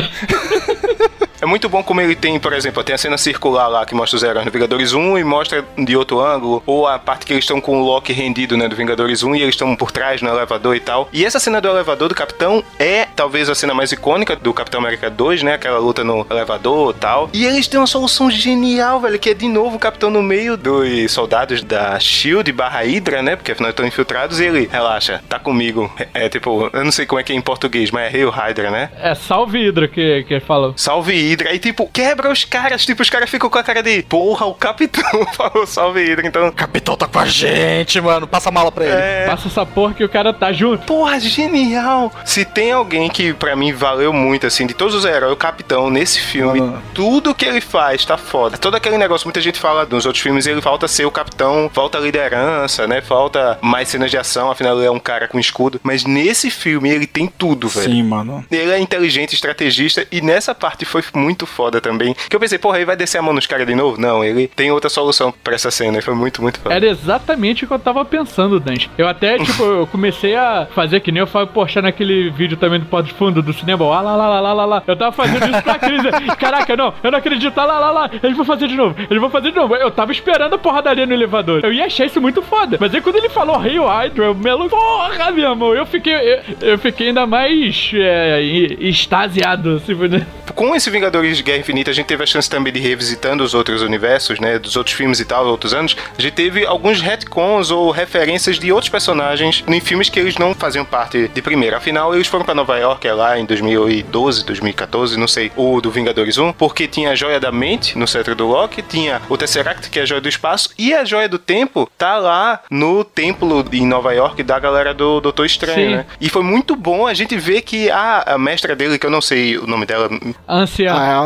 É muito bom como ele tem, por exemplo, tem a cena circular lá que mostra os heróis no Vingadores 1 e mostra de outro ângulo, ou a parte que eles estão com o Loki rendido, né, do Vingadores 1 e eles estão por trás no elevador e tal. E essa cena do elevador do Capitão é talvez a cena mais icônica do Capitão América 2, né, aquela luta no elevador e tal. E eles têm uma solução genial, velho, que é de novo o Capitão no meio dos soldados da SHIELD barra Hydra, né, porque afinal estão infiltrados e ele, relaxa, tá comigo. É, é tipo, eu não sei como é que é em português, mas é Hail Hydra, né? É salve Hydra que, que falou. Salve Hydra. Aí, tipo, quebra os caras. Tipo, os caras ficam com a cara de porra, o capitão (laughs) falou salve Hydra. Então, capitão tá com a gente, mano. Passa a mala pra ele. é. Passa essa porra que o cara tá junto. Porra, genial! Se tem alguém que pra mim valeu muito, assim, de todos os heróis, o Capitão, nesse filme, Mano. tudo que ele faz tá foda. Todo aquele negócio, muita gente fala nos outros filmes, ele falta ser o Capitão, falta liderança, né? Falta mais cenas de ação, afinal ele é um cara com escudo. Mas nesse filme ele tem tudo, velho. Sim, mano. Ele é inteligente, estrategista, e nessa parte foi muito foda também. Que eu pensei, porra, ele vai descer a mão nos caras de novo? Não, ele tem outra solução pra essa cena, e foi muito, muito foda. Era exatamente o que eu tava pensando, Dante. Eu até, (laughs) tipo, eu comecei a fazer que nem eu Fábio Porchat naquele vídeo também do Pode Fundo do cinema. Ah, lá, lá, lá, lá, lá, lá. Eu tava fazendo isso com a Cris. Caraca, não, eu não acredito. Ah, lá, lá, lá. Eles vão fazer de novo. Eles vão fazer de novo. Eu tava esperando a porradaria no elevador. Eu ia achar isso muito foda. Mas aí quando ele falou Hail Hydra, eu melo. Porra, meu amor. Eu fiquei, eu, eu fiquei ainda mais é, extasiado. Assim, né? Com esse Vingadores de Guerra Infinita, a gente teve a chance também de revisitando os outros universos, né? Dos outros filmes e tal, outros anos. A gente teve alguns retcons ou referências de outros personagens em filmes que eles não faziam parte de primeira. Afinal, eles foram pra Nova York é lá em 2012, 2014, não sei, o do Vingadores 1, porque tinha a Joia da Mente no cetro do Loki, tinha o Tesseract, que é a Joia do Espaço, e a Joia do Tempo tá lá no templo em Nova York da galera do Doutor Estranho, Sim. né? E foi muito bom a gente ver que a, a mestra dele, que eu não sei o nome dela, Ancião. Ah, é a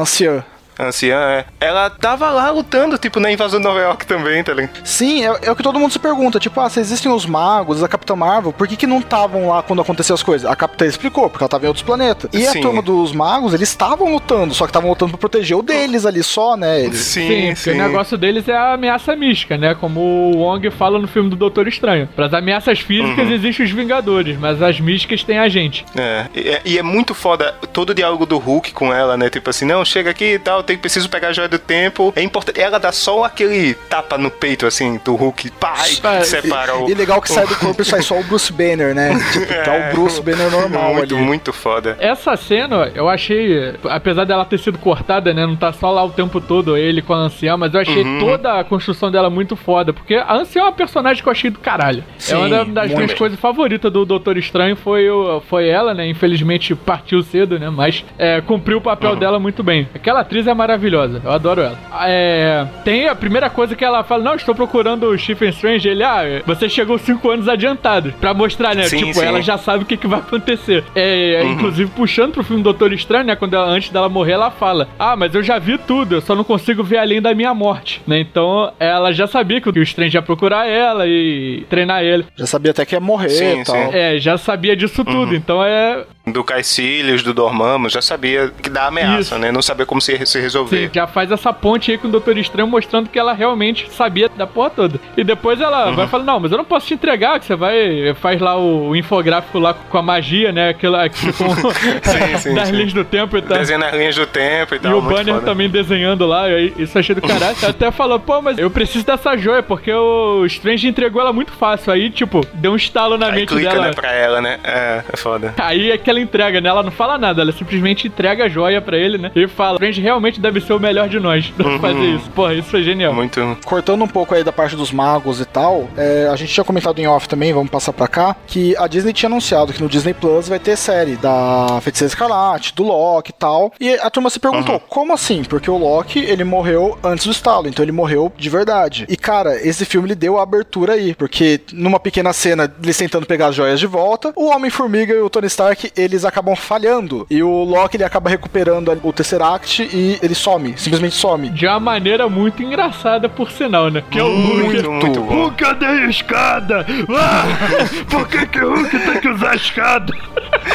anciã. é, ela tava lá lutando, tipo, na invasão de Nova York também, tá ligado? Sim, é, é o que todo mundo se pergunta. Tipo, ah, se existem os magos, a Capitã Marvel, por que, que não estavam lá quando aconteciam as coisas? A Capitã explicou, porque ela tava em outros planetas. E Sim. a turma dos magos, eles estavam lutando, só que estavam lutando pra proteger o deles ali só, né? Eles... Sim, porque o negócio deles é a ameaça mística, né? Como o Wong fala no filme do Doutor Estranho. Para as ameaças físicas Uhum. existem os Vingadores, mas as místicas têm a gente. É, e é, e é muito foda todo o diálogo do Hulk com ela, né? Tipo assim, não, chega aqui e tal, tem, preciso pegar a joia do tempo. É importante. Ela dá só aquele tapa no peito, assim, do Hulk, pai, É, separa o. E legal que sai do corpo e sai só o Bruce Banner, né? (laughs) Tipo, tá o Bruce Banner normal muito, ali. muito foda. Essa cena, eu achei, apesar dela ter sido cortada, né? Não tá só lá o tempo todo ele com a anciã, mas eu achei Uhum. toda a construção dela muito foda. Porque a anciã é uma personagem que eu achei do caralho. Sim, é uma da- das minhas coisas favoritas do Doutor Estranho foi, o- foi ela, né? Infelizmente partiu cedo, né? Mas é, cumpriu o papel dela muito bem. Aquela atriz é maravilhosa, eu adoro ela. É, tem a primeira coisa que ela fala: Não, estou procurando o Stephen Strange. Ele, ah, você chegou cinco anos adiantado. Pra mostrar, né? Sim, tipo, sim. ela já sabe o que, que vai acontecer. É, Uhum. Inclusive, puxando pro filme Doutor Estranho, né? Quando ela, antes dela morrer, ela fala: Ah, mas eu já vi tudo, eu só não consigo ver além da minha morte. Né? Então, ela já sabia que o Strange ia procurar ela e treinar ele. Já sabia até que ia morrer Sim, e tal. sim. É, já sabia disso tudo. Então é. Do Caecilius, do Dormammu, já sabia que dá ameaça, Isso. né? Não sabia como se, se resolver. Sim, já faz essa ponte aí com o Doutor Estranho mostrando que ela realmente sabia da porra toda. E depois ela uhum. vai falar, não, mas eu não posso te entregar, que você vai, faz lá o, infográfico lá com a magia, né? Aquela que ficou sim, sim, (laughs) das sim. linhas do tempo e tal. Desenhando as linhas do tempo e tal. E o banner foda. também desenhando lá, e isso achei do caralho. até falou, pô, mas eu preciso dessa joia, porque o Strange entregou ela muito fácil. Aí, tipo, deu um estalo na aí mente clica, dela. Né, pra ela, né? É, é foda. Aí que ela entrega, né? Ela não fala nada, ela simplesmente entrega a joia pra ele, né? E fala, Strange realmente deve ser o melhor de nós (laughs) pra uhum. fazer isso. Pô, isso foi genial. Muito. Cortando um pouco aí da parte dos magos e tal, é, a gente tinha comentado em off também, vamos passar pra cá, que a Disney tinha anunciado que no Disney Plus vai ter série da Feiticeira Escarlate, do Loki e tal. E a turma se perguntou, uhum. como assim? Porque o Loki, ele morreu antes do estalo, então ele morreu de verdade. E cara, esse filme ele deu a abertura aí, porque numa pequena cena, eles tentando pegar as joias de volta, o Homem-Formiga e o Tony Stark, eles acabam falhando. E o Loki, ele acaba recuperando o Tesseract e ele some, simplesmente some. De uma maneira muito engraçada, por sinal, né? Que é o Hulk. Muito, bom. Hulk, cadê a escada? Ah, (laughs) por que, que o Hulk tem que usar a escada?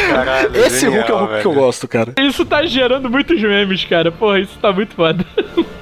Caralho, Esse genial, Hulk é o Hulk velho. que eu gosto, cara. Isso tá gerando muitos memes, cara. Porra, isso tá muito foda.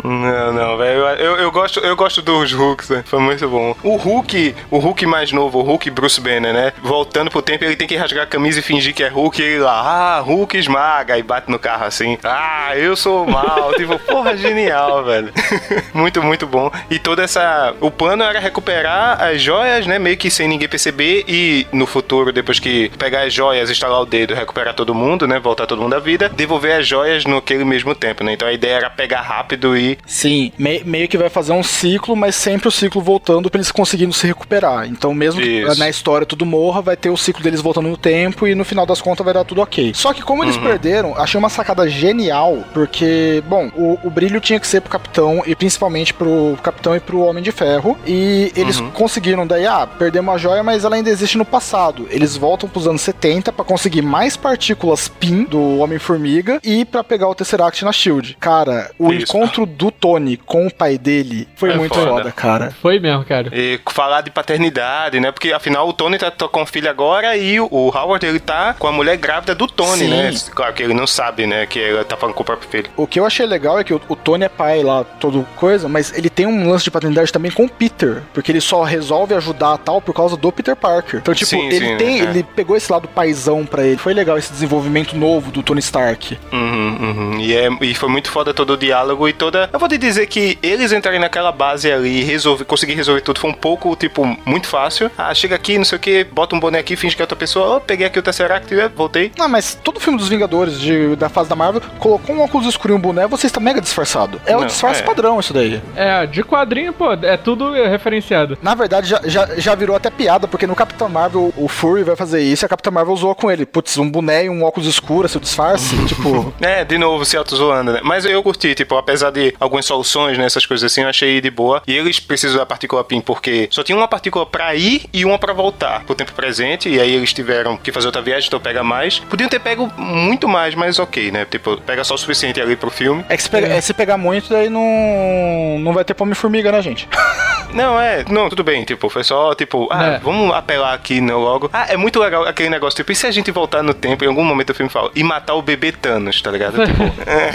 Não, não, velho. Eu, eu, gosto, eu gosto dos Hulks, né? Foi muito bom. O Hulk, o Hulk mais novo, o Hulk Bruce Banner, né? Voltando pro tempo, ele tem que rasgar a camisa e fingir que é Hulk. Ele lá, ah, Hulk esmaga. E bate no carro assim. Ah, eu sou mal. (laughs) tipo, porra, genial, velho. (laughs) muito, muito bom. E toda essa. O plano era recuperar as joias, né? Meio que sem ninguém perceber. E no futuro, depois que pegar as joias, instalar o dedo, recuperar todo mundo, né? Voltar todo mundo à vida, devolver as joias naquele mesmo tempo, né? Então a ideia era pegar rápido e Sim, me, meio que vai fazer um ciclo, mas sempre o ciclo voltando para eles conseguindo se recuperar. Então, mesmo na história tudo morra, vai ter o ciclo deles voltando no tempo e no final das contas vai dar tudo ok. Só que como eles uhum. perderam, achei uma sacada genial, porque, bom, o, o, brilho tinha que ser pro capitão e principalmente pro capitão e pro Homem de Ferro. E eles uhum. conseguiram daí, ah, perdemos a joia, mas ela ainda existe no passado. Eles voltam pros anos 70 para conseguir mais partículas PIN do Homem-Formiga e para pegar o Tesseract na Shield. Cara, o Isso. encontro do Tony com o pai dele foi é muito foda. foda. cara. Foi mesmo, cara. E falar de paternidade, né? Porque afinal o Tony tá, tá com o filho agora e o, Howard ele tá com a mulher grávida do Tony, né? Sim. né? Claro que ele não sabe, né? Que ele tá falando com o próprio filho. O que eu achei legal é que o, o Tony é pai lá, todo coisa, mas ele tem um lance de paternidade também com o Peter. Porque ele só resolve ajudar tal por causa do Peter Parker. Então, tipo, sim, ele sim, tem. É. Ele pegou esse lado paizão pra ele. Foi legal esse desenvolvimento novo do Tony Stark. Uhum, uhum. E, é, e foi muito foda todo o diálogo e toda. Eu vou te dizer que eles entrarem naquela base ali e resolver, conseguir resolver tudo foi um pouco, tipo, muito fácil. Ah, chega aqui, não sei o que, bota um boné aqui, finge que é outra pessoa. Oh, peguei aqui o Tesseract, voltei. Não, mas todo filme dos Vingadores de, da fase da Marvel colocou um óculos escuro e um boné, você está mega disfarçado. É não, o disfarce é. padrão isso daí. É, de quadrinho, pô, é tudo referenciado. Na verdade, já, já, já virou até piada, porque no Capitão Marvel o Fury vai fazer isso e a Capitã Marvel zoou com ele. Putz, um boné e um óculos escuro, seu disfarce, (laughs) tipo... É, de novo, se auto-zoando, né? Mas eu curti, tipo, apesar de algumas soluções, né, essas coisas assim, eu achei de boa. E eles precisam da partícula PIN porque só tinha uma partícula para ir e uma para voltar pro tempo presente. E aí eles tiveram que fazer outra viagem, então pega mais. Podiam ter pego muito mais, mas ok, né? Tipo, pega só o suficiente ali pro filme. É que se, pega, é. se pegar muito, daí não, não vai ter Homem-Formiga, né, gente? (laughs) Não, é. Não, tudo bem. Tipo, foi só, tipo, ah, é. vamos apelar aqui né, logo. Ah, é muito legal aquele negócio. Tipo, e se a gente voltar no tempo, em algum momento o filme fala, e matar o bebê Thanos, tá ligado? (laughs) tipo, é.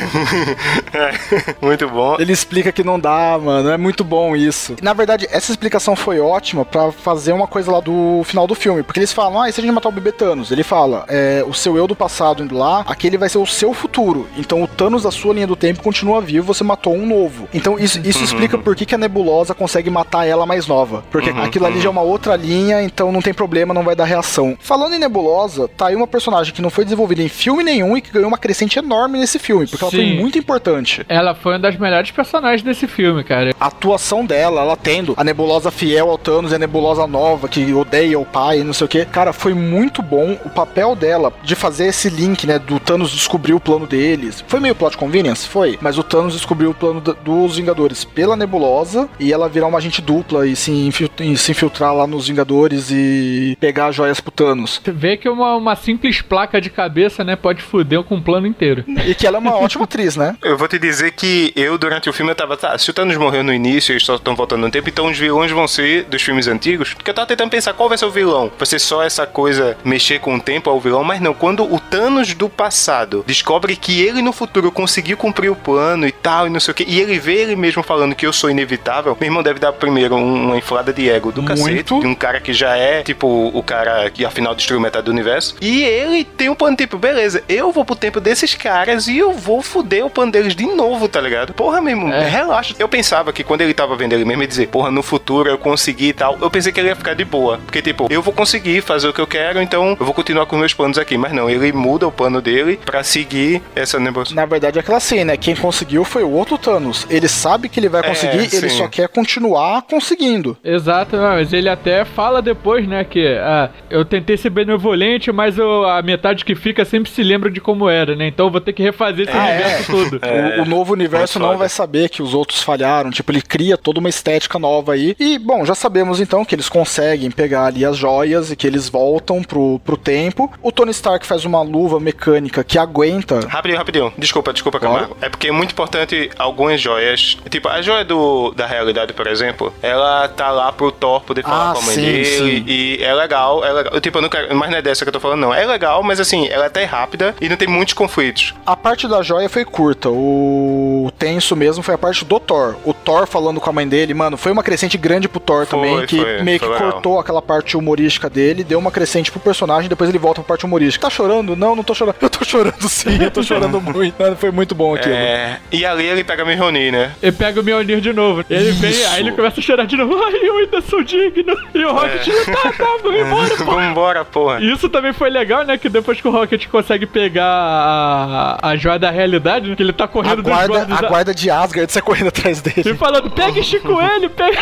(laughs) é. Muito bom. Ele explica que não dá, mano. É muito bom isso. Na verdade, essa explicação foi ótima para fazer uma coisa lá do final do filme. Porque eles falam, ah, e se a gente matar o bebê Thanos? Ele fala, é, o seu eu do passado indo lá, aquele vai ser o seu futuro. Então o Thanos da sua linha do tempo continua vivo, você matou um novo. Então isso, isso uhum. explica por que, que a nebulosa consegue matar ela mais nova. Porque uhum, aquilo ali uhum. já é uma outra linha, então não tem problema, não vai dar reação. Falando em nebulosa, tá aí uma personagem que não foi desenvolvida em filme nenhum e que ganhou uma crescente enorme nesse filme, porque Sim. ela foi muito importante. Ela foi uma das melhores personagens desse filme, cara. A atuação dela, ela tendo a nebulosa fiel ao Thanos e a nebulosa nova que odeia o pai e não sei o que. Cara, foi muito bom o papel dela de fazer esse link, né, do Thanos descobriu o plano deles. Foi meio plot convenience? Foi. Mas o Thanos descobriu o plano dos Vingadores pela nebulosa e ela virar uma agente dupla e se, infiltrar, e se infiltrar lá nos Vingadores e pegar joias pro Thanos. Você vê que uma, uma simples placa de cabeça, né, pode foder com o plano inteiro. E que ela é uma (laughs) ótima atriz, né? Eu vou te dizer que eu, durante o filme, eu tava, tá, se o Thanos morreu no início e eles só estão voltando no tempo, então os vilões vão ser dos filmes antigos. Porque eu tava tentando pensar qual vai ser o vilão. Vai ser só essa coisa, mexer com o tempo ao vilão, mas não. Quando o Thanos do passado descobre que ele no futuro conseguiu cumprir o plano e tal, e não sei o que, e ele vê ele mesmo falando que eu sou inevitável, meu irmão deve dar primeiro uma inflada de ego do Muito. cacete, de um cara que já é, tipo, o cara que afinal destruiu metade do universo. E ele tem um plano, tipo, beleza, eu vou pro tempo desses caras e eu vou fuder o plano deles de novo, tá ligado? Porra, mesmo, é. relaxa. Eu pensava que quando ele tava vendo ele mesmo, ele dizer, porra, no futuro eu consegui e tal, eu pensei que ele ia ficar de boa. Porque, tipo, eu vou conseguir fazer o que eu quero, então eu vou continuar com meus planos aqui. Mas não, ele muda o plano dele para seguir essa negócio. Na verdade, é aquela assim, né? Quem conseguiu foi o outro Thanos. Ele sabe que ele vai é, conseguir, é, ele só quer continuar conseguindo. Exato, mas ele até fala depois, né, que ah, eu tentei ser benevolente, mas eu, a metade que fica sempre se lembra de como era, né? Então eu vou ter que refazer esse ah, universo é. todo. É. (laughs) O, o, novo universo não vai saber que os outros falharam. Tipo, ele cria toda uma estética nova aí. E, bom, já sabemos então que eles conseguem pegar ali as joias e que eles voltam pro, pro tempo. O Tony Stark faz uma luva mecânica que aguenta. Rapidinho, rapidinho. Desculpa, desculpa, Camargo. É porque é muito importante algumas joias. Tipo, a joia do, da realidade, por exemplo, ela tá lá pro Thor poder falar ah, com a mãe sim, dele. Sim. E é legal, é legal. Tipo, eu não quero, mas não é dessa que eu tô falando, não. É legal, mas assim, ela é até rápida e não tem muitos conflitos. A parte da joia foi curta. O tenso mesmo foi a parte do Thor. O Thor falando com a mãe dele, mano, foi uma crescente grande pro Thor foi, também, que foi, meio foi que legal. cortou aquela parte humorística dele, deu uma crescente pro personagem, depois ele volta pra parte humorística. Tá chorando? Não, não tô chorando. (laughs) Eu tô chorando sim, eu tô chorando muito. Foi muito bom aquilo. É, e ali ele pega o Mjolnir, né? Ele pega o Mjolnir de novo. Ele Isso. vem, aí ele começa a chorar de novo. Ai, eu ainda sou digno. E o Rocket, é. tá, tá, vamos (laughs) embora, porra. vamos embora, porra. Isso também foi legal, né? Que depois que o Rocket consegue pegar a, a joia da realidade, né? que ele tá correndo a guarda, A da... guarda de Asgard sai correndo atrás dele. E falando, pega esse coelho, (laughs) pega...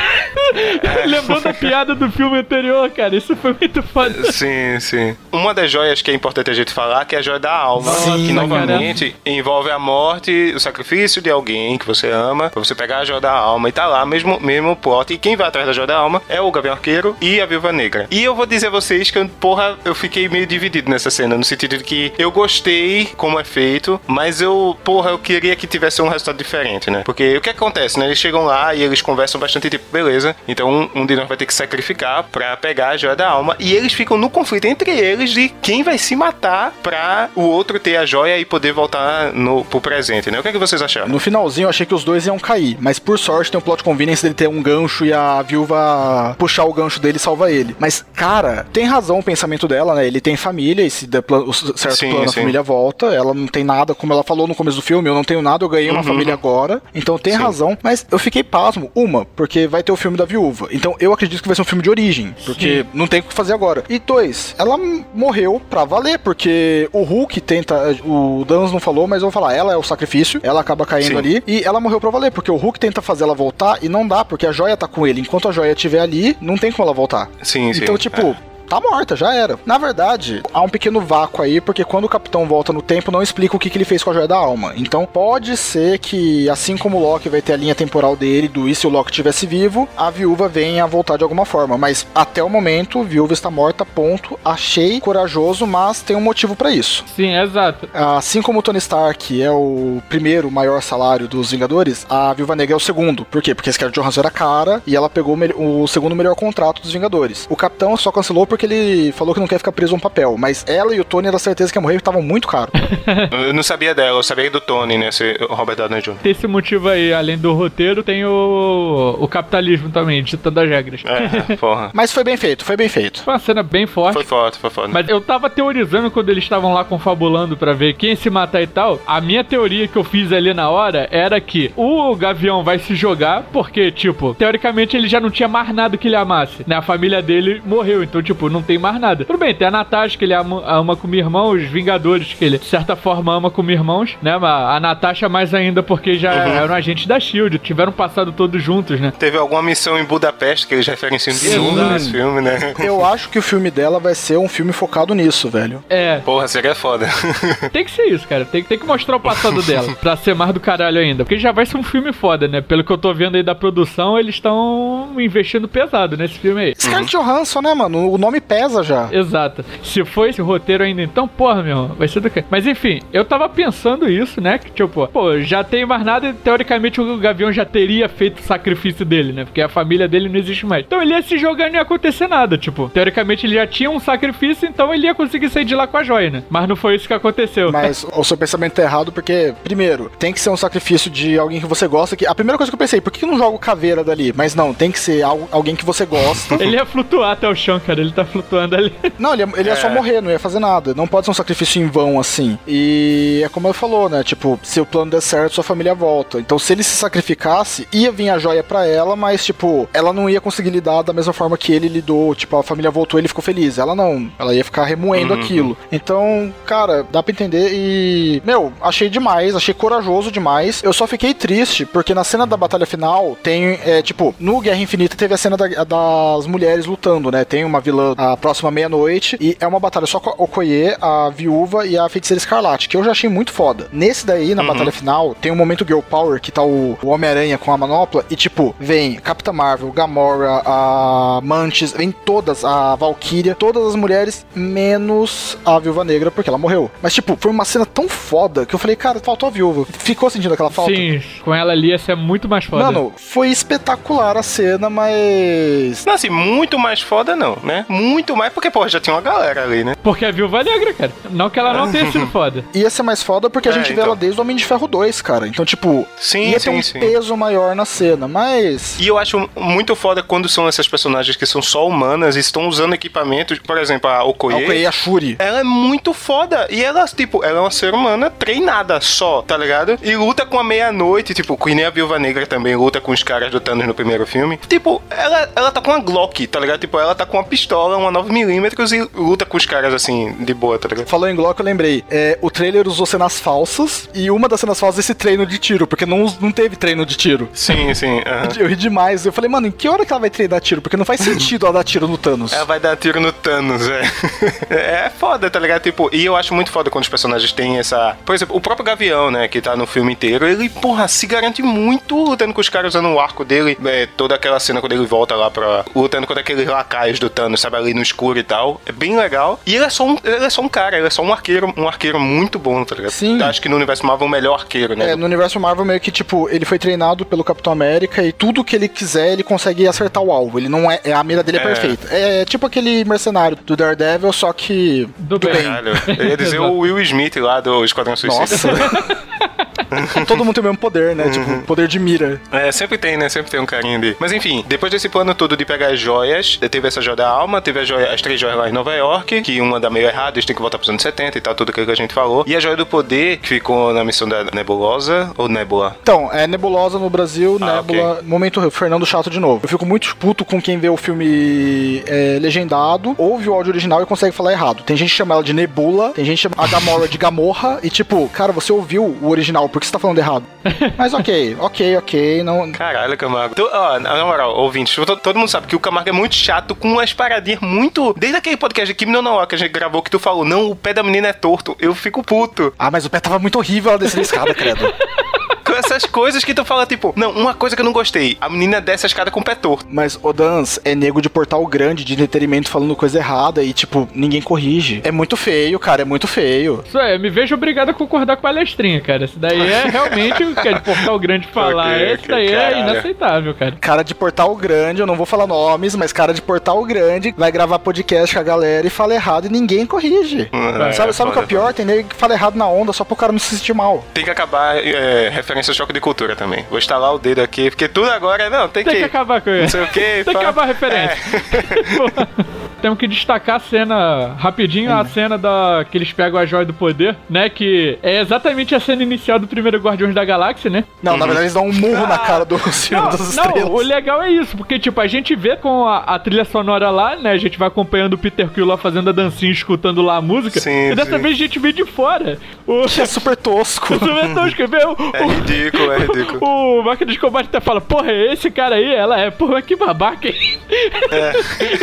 É. Lembrando a piada do filme anterior, cara. Isso foi muito foda. Sim, sim. Uma das joias que é importante a gente falar, que é a joia da alma. Sim, que novamente caramba. envolve a morte, o sacrifício de alguém que você ama, pra você pegar a joia da alma e tá lá, mesmo, mesmo plot. E quem vai atrás da joia da alma é o Gavião Arqueiro e a Viúva Negra. E eu vou dizer a vocês que, porra, eu fiquei meio dividido nessa cena, no sentido de que eu gostei como é feito, mas eu, porra, eu queria que tivesse um resultado diferente, né? Porque o que acontece, né? Eles chegam lá e eles conversam bastante, tipo, beleza, então um, um de nós vai ter que sacrificar pra pegar a joia da alma. E eles ficam no conflito entre eles de quem vai se matar pra o outro ter a joia e poder voltar no, pro presente, né? O que, é que vocês acharam? No finalzinho eu achei que os dois iam cair, mas por sorte tem um plot convenience dele ter um gancho e a viúva puxar o gancho dele e salvar ele. Mas, cara, tem razão o pensamento dela, né? Ele tem família e se der o certo sim, plano sim. a família volta. Ela não tem nada, como ela falou no começo do filme, eu não tenho nada, eu ganhei uma uhum. família agora. Então tem sim. razão, mas eu fiquei pasmo. Uma, porque vai ter o filme da viúva. Então eu acredito que vai ser um filme de origem, porque não tem o que fazer agora. E dois, ela morreu pra valer, porque o Hulk tenta. O Danos não falou, mas eu vou falar, ela é o sacrifício, ela acaba caindo Sim. ali, e ela morreu pra valer, porque o Hulk tenta fazer ela voltar e não dá, porque a joia tá com ele. Enquanto a joia estiver ali, não tem como ela voltar. Sim, sim. Então, tipo, é tá morta, já era. Na verdade, há um pequeno vácuo aí, porque quando o capitão volta no tempo, não explica o que, que ele fez com a joia da alma. Então, pode ser que, assim como o Loki vai ter a linha temporal dele, do e se o Loki estivesse vivo, a viúva venha a voltar de alguma forma. Mas até o momento, a viúva está morta, ponto. Achei corajoso, mas tem um motivo para isso. Sim, exato. Assim como o Tony Stark é o primeiro maior salário dos Vingadores, a Viúva Negra é o segundo. Por quê? Porque a Scarlett Johansson era cara e ela pegou o segundo melhor contrato dos Vingadores. O capitão só cancelou porque ele falou que não quer ficar preso a um papel, mas ela e o Tony era certeza que ia morrer e estavam muito caro. (laughs) eu não sabia dela, eu sabia do Tony, né? Esse Robert Downey Jr. Esse motivo aí, além do roteiro, tem o, o capitalismo também, ditando as regras. É, porra. (laughs) mas foi bem feito, foi bem feito. Foi uma cena bem forte. Foi forte, foi forte. Mas eu tava teorizando quando eles estavam lá confabulando para ver quem se matar e tal. A minha teoria que eu fiz ali na hora era que o Gavião vai se jogar, porque, tipo, teoricamente ele já não tinha mais nada que ele amasse, né? A família dele morreu, então, tipo, tipo, não tem mais nada. Tudo bem, tem a Natasha que ele ama, ama como irmão, os Vingadores que ele, de certa forma, ama como irmãos, né? Mas a Natasha mais ainda porque já uhum. eram agentes da SHIELD, tiveram passado todos juntos, né? Teve alguma missão em Budapeste que eles referenciam de novo nesse filme, né? Eu acho que o filme dela vai ser um filme focado nisso, velho. É. Porra, seria foda. (laughs) tem que ser isso, cara. Tem, tem que mostrar o passado (laughs) dela pra ser mais do caralho ainda. Porque já vai ser um filme foda, né? Pelo que eu tô vendo aí da produção, eles estão investindo pesado nesse filme aí. Scarlett uhum. Johansson, né, mano? O nome pesa já. Exato. Se for esse roteiro ainda, então, porra, meu irmão, vai ser do que? Mas enfim, eu tava pensando isso, né? Que tipo, pô, já tem mais nada e teoricamente o Gavião já teria feito o sacrifício dele, né? Porque a família dele não existe mais. Então ele ia se jogar e não ia acontecer nada. Tipo, teoricamente ele já tinha um sacrifício, então ele ia conseguir sair de lá com a joia, né? Mas não foi isso que aconteceu. Mas (laughs) o seu pensamento tá errado porque, primeiro, tem que ser um sacrifício de alguém que você gosta. Que... A primeira coisa que eu pensei, por que não joga o caveira dali? Mas não, tem que ser alguém que você gosta. ele ia flutuar até o chão, cara. Ele tá flutuando ali. Não, ele ia, ele ia é. só morrer, não ia fazer nada. Não pode ser um sacrifício em vão assim. E é como ele falou, né? Tipo, se o plano der certo, sua família volta. Então, se ele se sacrificasse, ia vir a joia para ela, mas, tipo, ela não ia conseguir lidar da mesma forma que ele lidou. Tipo, a família voltou ele ficou feliz. Ela não. Ela ia ficar remoendo uhum. aquilo. Então, cara, dá pra entender e. Meu, achei demais, achei corajoso demais. Eu só fiquei triste porque na cena da batalha final tem, é, tipo, no Guerra Infinita teve a cena da, das mulheres lutando, né? Tem uma vilã a próxima meia-noite e é uma batalha só com a Okoye, a viúva e a feiticeira escarlate, que eu já achei muito foda. Nesse daí, na uhum. batalha final, tem um momento Girl Power que tá o, o Homem-Aranha com a manopla e, tipo, vem Capitã Marvel, Gamora, a Mantis, vem todas, a Valkyria, todas as mulheres, menos a Viúva Negra, porque ela morreu. Mas, tipo, foi uma cena tão foda que eu falei, cara, faltou a viúva. Ficou sentindo aquela falta? Sim, com ela ali ia ser muito mais foda. Mano, foi espetacular a cena, mas. Não, assim, muito mais foda não, né? Muito mais porque, pô, já tinha uma galera ali, né? Porque a Viúva Negra, cara. Não que ela não tenha sido (laughs) foda. Ia ser mais foda porque a é, gente então. vê ela desde o Homem de Ferro 2, cara. Então, tipo, sim, ia sim, ter um sim. peso maior na cena, mas. E eu acho muito foda quando são essas personagens que são só humanas e estão usando equipamentos. Por exemplo, a Okoye. A Okoye, a Shuri. Ela é muito foda. E ela, tipo, ela é uma ser humana treinada só, tá ligado? E luta com a meia-noite, tipo, que nem a Viúva Negra também luta com os caras do Thanos no primeiro filme. Tipo, ela, ela tá com uma Glock, tá ligado? Tipo, ela tá com uma pistola, uma 9mm e luta com os caras assim, de boa, tá ligado? Falou em Glock, eu lembrei. É, o trailer usou cenas falsas e uma das cenas falsas é esse treino de tiro, porque não, não teve treino de tiro. Sim, sim. (laughs) Eu ri demais. Eu falei, mano, em que hora que ela vai treinar tiro? Porque não faz sentido ela dar tiro no Thanos. Ela vai dar tiro no Thanos, é. (laughs) é foda, tá ligado? Tipo, e eu acho muito foda quando os personagens têm essa. Por exemplo, o próprio Gavião, né, que tá no filme inteiro, ele, porra, se garante muito lutando com os caras usando o arco dele. É, toda aquela cena quando ele volta lá pra. lutando contra aqueles lacaios do Thanos, sabe, ali no escuro e tal. É bem legal. E ele é só um, ele é só um cara, ele é só um arqueiro, um arqueiro muito bom, tá ligado? Sim. Acho que no universo Marvel é o melhor arqueiro, né? É, no universo Marvel meio que, tipo, ele foi treinado pelo Capitão América e tudo que ele quiser, ele consegue acertar o alvo. Ele não é. é a mira dele é, é perfeita. É tipo aquele mercenário do Daredevil, só que. Do, do bem. bem. Eu ia dizer (laughs) o Will Smith lá do Esquadrão Suicida. Nossa. (laughs) (laughs) Todo mundo tem o mesmo poder, né? Tipo, uhum. Tipo, poder de mira. É, sempre tem, né? Sempre tem um carinho ali. Mas enfim, depois desse plano todo de pegar as joias, teve essa joia da alma, teve joia, as três joias lá em Nova York, que uma dá meio errado, eles têm que voltar pros anos 70 e tal, tudo aquilo que a gente falou. E a joia do poder, que ficou na missão da Nebulosa ou Nebula? Então, é Nebulosa no Brasil, ah, Nebula. Okay. Momento Fernando Chato de novo. Eu fico muito puto com quem vê o filme é, legendado, ouve o áudio original e consegue falar errado. Tem gente que chama ela de Nebula, tem gente que chama a Gamora de Gamorra, e tipo, cara, você ouviu o original, por que você tá falando errado? (laughs) Mas ok, ok, ok. Não... Caralho, Camargo. Tu, ó, na moral, ouvintes, todo, todo, mundo sabe que o Camargo é muito chato com umas paradinhas muito. Desde aquele podcast de Kim No que a gente gravou que tu falou, não, o pé da menina é torto. Eu fico puto. Ah, mas o pé tava muito horrível ela descendo a escada, credo. (laughs) essas coisas que tu fala, tipo, não, uma coisa que eu não gostei, a menina desce a escada com o pé torto. Mas, o Dans, é nego de portal grande, de entretenimento falando coisa errada e, tipo, ninguém corrige. É muito feio, cara, é muito feio. Isso é, me vejo obrigado a concordar com a palestrinha, cara. Isso daí é (laughs) realmente o que é de portal grande falar. Okay, Isso daí é inaceitável, cara. Cara de portal grande, eu não vou falar nomes, mas cara de portal grande vai gravar podcast com a galera e fala errado e ninguém corrige. Uhum, sabe, é, sabe o que é pior? Tem nego que fala errado na onda só pro cara não se sentir mal. Tem que acabar é, referência esse choque de cultura também. Vou instalar o dedo aqui, porque tudo agora, não, tem, tem que... Que acabar com isso. Não sei o tem que acabar a referência. É. (laughs) temos que destacar a cena, rapidinho, a cena da que eles pegam a joia do poder, né? Que é exatamente a cena inicial do primeiro Guardiões da Galáxia, né? Não, uhum. na verdade eles dão um murro na cara do Senhor não, das Estrelas. Não, o legal é isso, porque, tipo, a gente vê com a, a, trilha sonora lá, né? A gente vai acompanhando o Peter Quill lá fazendo a dancinha, escutando lá a música. Sim, e dessa sim. vez a gente vê de fora. O... Que (laughs) é super tosco. (laughs) super tosco, vê? O, é ridículo, é ridículo. (laughs) O máquina de combate até fala, porra, esse cara aí, ela é, porra, que babaca? É.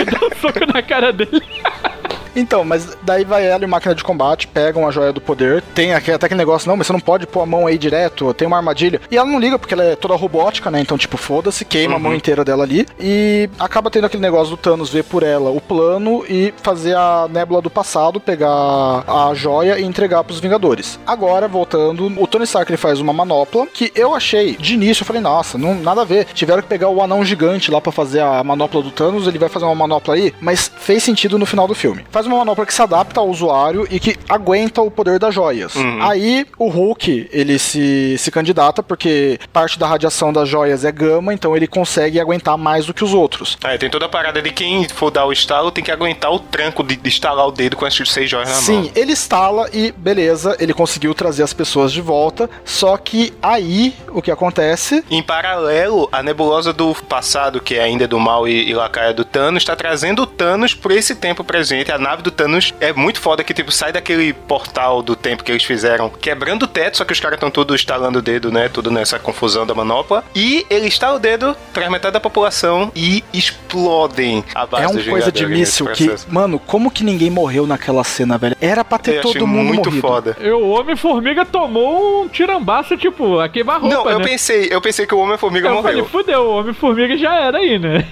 Dá um soco na cara dele. (laughs) Então, mas daí vai ela e máquina de combate, pegam a joia do poder, tem até aquele negócio, não, mas você não pode pôr a mão aí direto, tem uma armadilha. E ela não liga porque ela é toda robótica, né? Então, tipo, foda-se, queima uhum. a mão uhum. inteira dela ali. E acaba tendo aquele negócio do Thanos ver por ela o plano e fazer a nébula do passado, pegar a joia e entregar pros Vingadores. Agora, voltando, o Tony Stark ele faz uma manopla que eu achei, de início, eu falei, nossa, não, nada a ver. Tiveram que pegar o anão gigante lá para fazer a manopla do Thanos, ele vai fazer uma manopla aí, mas fez sentido no final do filme. Faz uma manopla que se adapta ao usuário e que aguenta o poder das joias. Uhum. Aí o Hulk, ele se, se candidata porque parte da radiação das joias é gama, então ele consegue aguentar mais do que os outros. É, tem toda a parada de quem for dar o estalo tem que aguentar o tranco de, de estalar o dedo com as seis joias na Sim, mão. Sim, ele estala e beleza, ele conseguiu trazer as pessoas de volta, só que aí o que acontece? Em paralelo, a nebulosa do passado, que é ainda do mal e, e lacaia do Thanos, está trazendo o Thanos por esse tempo presente, a nave do Thanos é muito foda que, tipo, sai daquele portal do tempo que eles fizeram, quebrando o teto, só que os caras estão todos estalando o dedo, né? Tudo nessa confusão da manopla. E ele está o dedo, traz metade da população e explodem a base É uma coisa de míssil que, mano, como que ninguém morreu naquela cena, velho? Era pra ter eu todo mundo muito morrido. foda. E o Homem-Formiga tomou um tirambaço, tipo, a queimar-roupa, Não, eu né? pensei, eu pensei que o Homem-Formiga morreu. Falei, fudeu, o Homem-Formiga já era aí, né?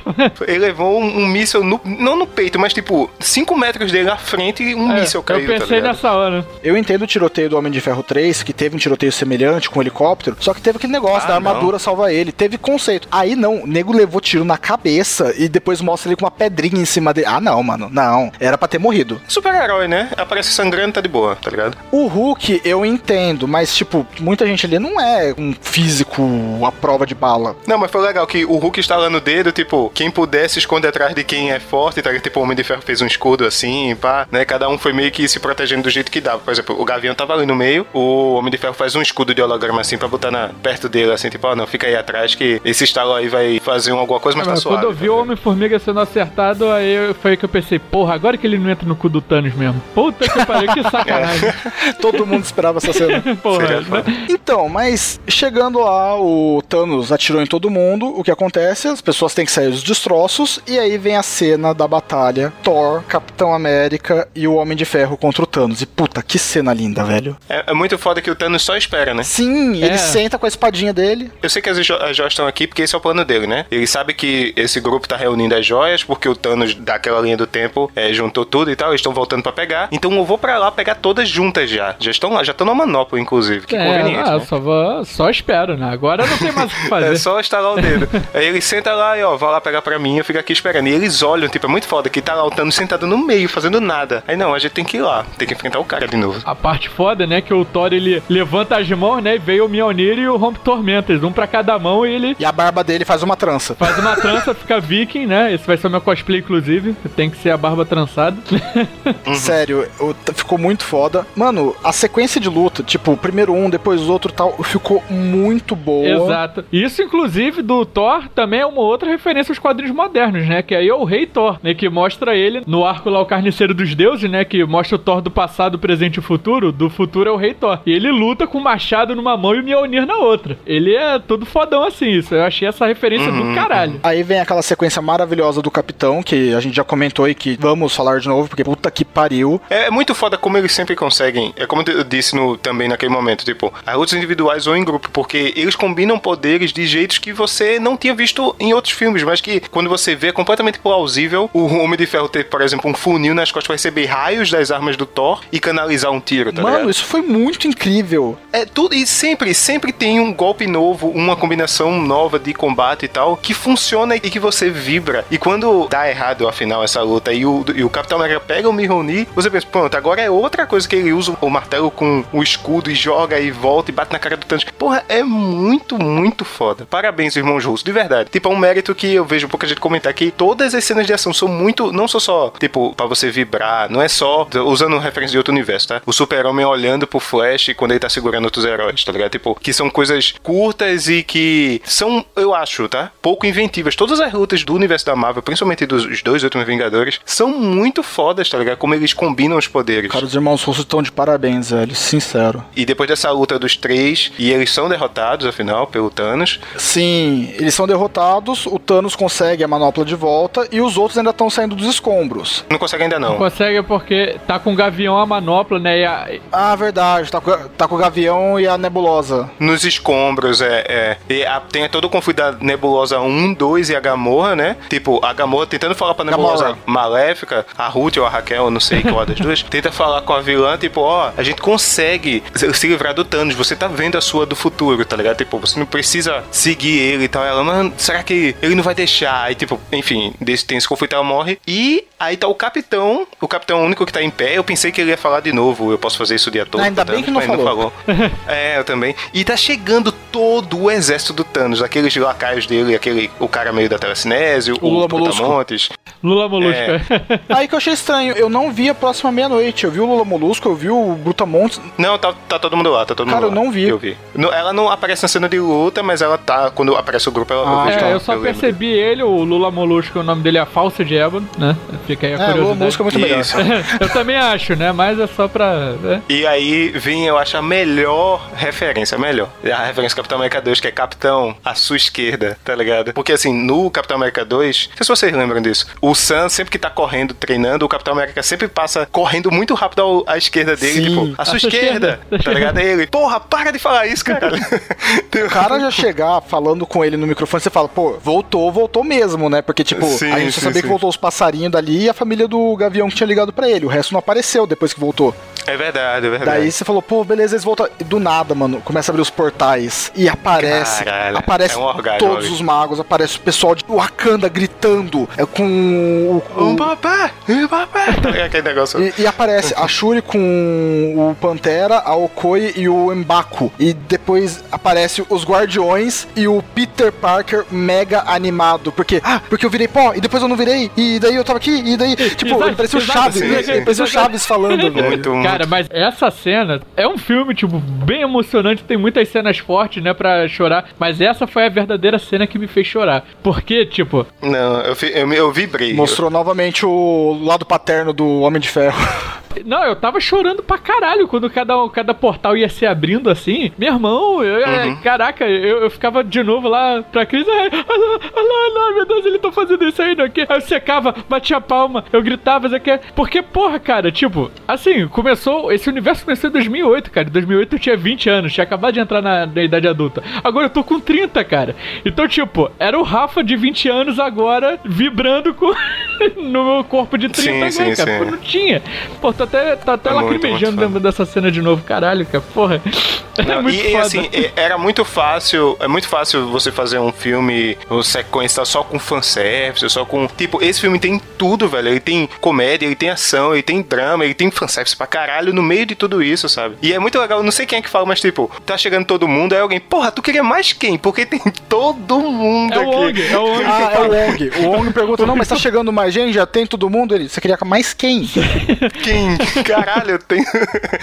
ele levou um, um míssil, no, não no peito, mas tipo, 5 metros dele à frente e um é, míssil caiu. Eu tá pensei tá nessa hora. Eu entendo o tiroteio do Homem de Ferro 3, que teve um tiroteio semelhante com um helicóptero, só que teve aquele negócio ah, da armadura não. salvar ele. Teve conceito. Aí não, o nego levou tiro na cabeça e depois mostra ele com uma pedrinha em cima dele. Ah, não, mano. Não. Era pra ter morrido. Super-herói, né? Aparece sangrando, tá de boa, tá ligado? O Hulk, eu entendo, mas, tipo, muita gente ali não é um físico à prova de bala. Não, mas foi legal que o Hulk instalando o dedo, tipo, quem pudesse esconder atrás de quem é forte, tá? Tipo, o Homem de Ferro fez um escudo assim, pá, né? Cada um foi meio que se protegendo do jeito que dava. Por exemplo, o Gavião tava ali no meio, o Homem de Ferro faz um escudo de holograma assim pra botar na, perto dele, assim, tipo, ó, oh, não, fica aí atrás que esse estalo aí vai fazer alguma coisa, mas tá suave. Quando eu vi tá o Homem-Formiga sendo acertado, aí foi aí que eu pensei, porra, agora que ele não entra no cu do Thanos mesmo. Puta que pariu, que sacanagem. (laughs) Todo mundo esperava essa cena. (laughs) porra, né? Então, mas chegando lá, o Thanos atirou em todo mundo, o que acontece? As pessoas têm que sair dos destroços, e aí vem a cena da batalha Thor, Capitão América e o Homem de Ferro contra o Thanos. E puta, que cena linda, velho. É, é muito foda que o Thanos só espera, né? Sim, é. ele senta com a espadinha dele. Eu sei que as, jo as joias estão aqui porque esse é o plano dele, né? Ele sabe que esse grupo tá reunindo as joias porque o Thanos, daquela linha do tempo, é, juntou tudo e tal, eles estão voltando para pegar. Então eu vou para lá pegar todas juntas já. Já estão lá, já estão na manopla, inclusive. Que é, conveniente. Ah, né? só, vou, só espero, né? Agora não tem mais o que (laughs) fazer. é só estalar o dedo. Aí ele senta lá e ó, vai lá pegar pra mim, eu fico aqui esperando. E eles olham, tipo, é muito foda que tá lá o Thanos sentado no meio, fazendo nada. Aí não, a gente tem que ir lá, tem que enfrentar o cara de novo. A parte foda, né, que o Thor ele levanta as mãos, né, e veio o Mjolnir e o Rompe Tormentas, um pra cada mão e ele... E a barba dele faz uma trança. Faz uma trança, fica viking, né, esse vai ser o meu cosplay, inclusive, tem que ser a barba trançada. (laughs) Uhum. Sério, ficou muito foda. Mano, a sequência de luta, tipo, primeiro um, depois o outro tal, ficou muito boa. Exato. Isso, inclusive, do Thor também é uma outra referência aos quadrinhos modernos, né, que aí é o Rei Thor, né, que mostra ele no arco lá, o Carniceiro dos Deuses, né, que mostra o Thor do passado, presente e futuro, do futuro é o Rei Thor. E ele luta com o machado numa mão e o Mjolnir na outra. Ele é todo fodão assim, isso. Eu achei essa referência uhum. do caralho. Aí vem aquela sequência maravilhosa do Capitão, que a gente já comentou e que vamos falar de novo, porque puta que pariu. É, é muito foda como eles sempre conseguem. É como eu disse no, também naquele momento, tipo, as lutas individuais ou em grupo, porque eles combinam poderes de jeitos que você não tinha visto em outros filmes, mas que quando você vê é completamente plausível o Homem de Ferro ter, por exemplo, um funil negocinho nas costas pra receber raios das armas do Thor e canalizar um tiro, tá Mano, ligado? isso foi muito incrível. É tudo, e sempre, sempre tem um golpe novo, uma combinação nova de combate e tal, que funciona e que você vibra. E quando dá errado, afinal, essa luta e o, e o Capitão América pega o Mihoni, você pensa, pronto, agora é outra coisa que ele usa o martelo com o escudo e joga e volta e bate na cara do Thanos. Porra, é muito, muito foda. Parabéns, irmãos russos, de verdade. Tipo, é um mérito que eu vejo pouca gente comentar que todas as cenas de ação são muito, não são só, tipo, pra você vibrar, não é só, usando referência de outro universo, tá? O super-homem olhando pro Flash quando ele tá segurando outros heróis, tá ligado? Tipo, que são coisas curtas e que são, eu acho, tá? Pouco inventivas. Todas as lutas do universo da Marvel, principalmente dos dois últimos Vingadores, são muito fodas, tá ligado? Como eles combinam os poderes. Cara, os irmãos russos estão de parabéns, velho. Sincero. E depois dessa luta dos três, e eles são derrotados, afinal, pelo Thanos. Sim, eles são derrotados, o Thanos consegue a manopla de volta e os outros ainda estão saindo dos escombros. Não consegue ainda não. Não consegue porque tá com o Gavião a manopla, né? E a... Ah, verdade, tá com, tá com o Gavião e a Nebulosa. Nos escombros, é. é. E a, tem todo o conflito da Nebulosa 1, 2 e a Gamorra, né? Tipo, a Gamorra tentando falar pra Nebulosa Gamorra. maléfica, a Ruth ou a Raquel, não sei qual das duas, (laughs) tenta falar com a vilã, tipo, ó, a gente consegue se livrar do Thanos, você tá vendo a sua do futuro, tá ligado? Tipo, você não precisa seguir ele e tal. Ela, mano, será que ele não vai deixar? Aí, tipo, enfim, desse, tem esse conflito, ela morre. E aí tá o capitão, o capitão único que tá em pé. Eu pensei que ele ia falar de novo, eu posso fazer isso o dia todo. ainda bem que não falou. não falou. é, eu também. E tá chegando todo o exército do Thanos, aqueles lacaios dele, aquele, o cara meio da telecinese, o, o Lula Brutamontes. Lula Molusco. É. (laughs) aí que eu achei estranho, eu não vi a próxima meia-noite. Eu vi o Lula Molusco, eu vi o Brutamontes. Não, tá, tá todo mundo lá, tá todo mundo Cara, lá. eu não vi. Eu vi. Ela não aparece na cena de luta, mas ela tá. Quando aparece o grupo, ela ah, eu, é, eu só eu percebi ele, o Lula Molusco, o nome dele é Falsa de Ébano, né? Fica aí a é, curiosidade. Molusco é muito melhor. (laughs) eu também acho, né? Mas é só pra. Né? E aí vem, eu acho, a melhor referência, a melhor. A referência Capitão América 2, que é Capitão à sua esquerda, tá ligado? Porque assim, no Capitão América 2, não sei se vocês lembram disso, o Sam sempre que tá correndo, treinando, o Capitão América sempre passa correndo muito rápido ao, à esquerda dele, Sim. tipo, à sua, esquerda, esquerda, tá ligado? Ele, porra, para de falar isso, cara. (laughs) o cara já chegar falando com ele no microfone, você fala, pô, voltou, voltou mesmo, né? Porque, tipo, sim, a gente só sabia sim. que voltou os passarinhos dali e a família do Gavião que tinha ligado para ele. O resto não apareceu depois que voltou. É verdade, é verdade. Daí você falou, pô, beleza, eles voltam. Do nada, mano, começa a abrir os portais e aparece. Caralho, aparece é um todos os magos, aparece o pessoal de Wakanda gritando é, com o. Um papá! Um papá! Aquele negócio. E, e, aparece a Shuri com o Pantera, a Okoi e o Mbaku. E depois aparece os Guardiões e o Peter Parker mega animado. Porque, ah, porque eu virei pó e depois eu não virei. E daí eu tava aqui, e daí, (laughs) tipo, parecia o Chaves. Parecia o Chaves falando, (laughs) velho. Muito, muito. Cara, mas essa cena é um filme, tipo, bem emocionante. Tem muitas cenas fortes, né, pra chorar. Mas essa foi a verdadeira cena que me fez chorar. Porque, tipo. Não, eu, eu, eu vibrei. Mostrou novamente o lado paterno do Homem de Ferro. (laughs) Não, eu tava chorando pra caralho quando cada, cada portal ia se abrindo assim. Meu irmão, eu, é, uhum. caraca, eu, eu ficava de novo lá pra Cris. Ai, ai, meu Deus, ele tá fazendo isso aí, não aqui. Aí eu secava, batia palma, eu gritava, isso aqui. Porque, porra, cara, tipo, assim, começou. Esse universo começou em 2008, cara. Em 2008 eu tinha 20 anos, tinha acabado de entrar na, na idade adulta. Agora eu tô com 30, cara. Então, tipo, era o Rafa de 20 anos agora vibrando com (laughs) no meu corpo de 30 sim, agora, sim, cara. Sim. Pô, não tinha. Pô, tô até, tô até é lacrimejando dentro dessa cena de novo. Caralho, cara, porra. (laughs) Não, é muito e, foda. assim, era muito fácil, é muito fácil você fazer um filme, uma sequência só com fanservice, só com. Tipo, esse filme tem tudo, velho. Ele tem comédia, ele tem ação, ele tem drama, ele tem fanservice pra caralho no meio de tudo isso, sabe? E é muito legal, não sei quem é que fala, mas tipo, tá chegando todo mundo, aí alguém, porra, tu queria mais quem? Porque tem (laughs) todo mundo é aqui. O Ong, é o Ong. Ah, é o Ong. O Ong pergunta, não, mas tá chegando mais gente, já tem todo mundo? Ele, você queria mais quem? Quem? (laughs) Caralho, tem.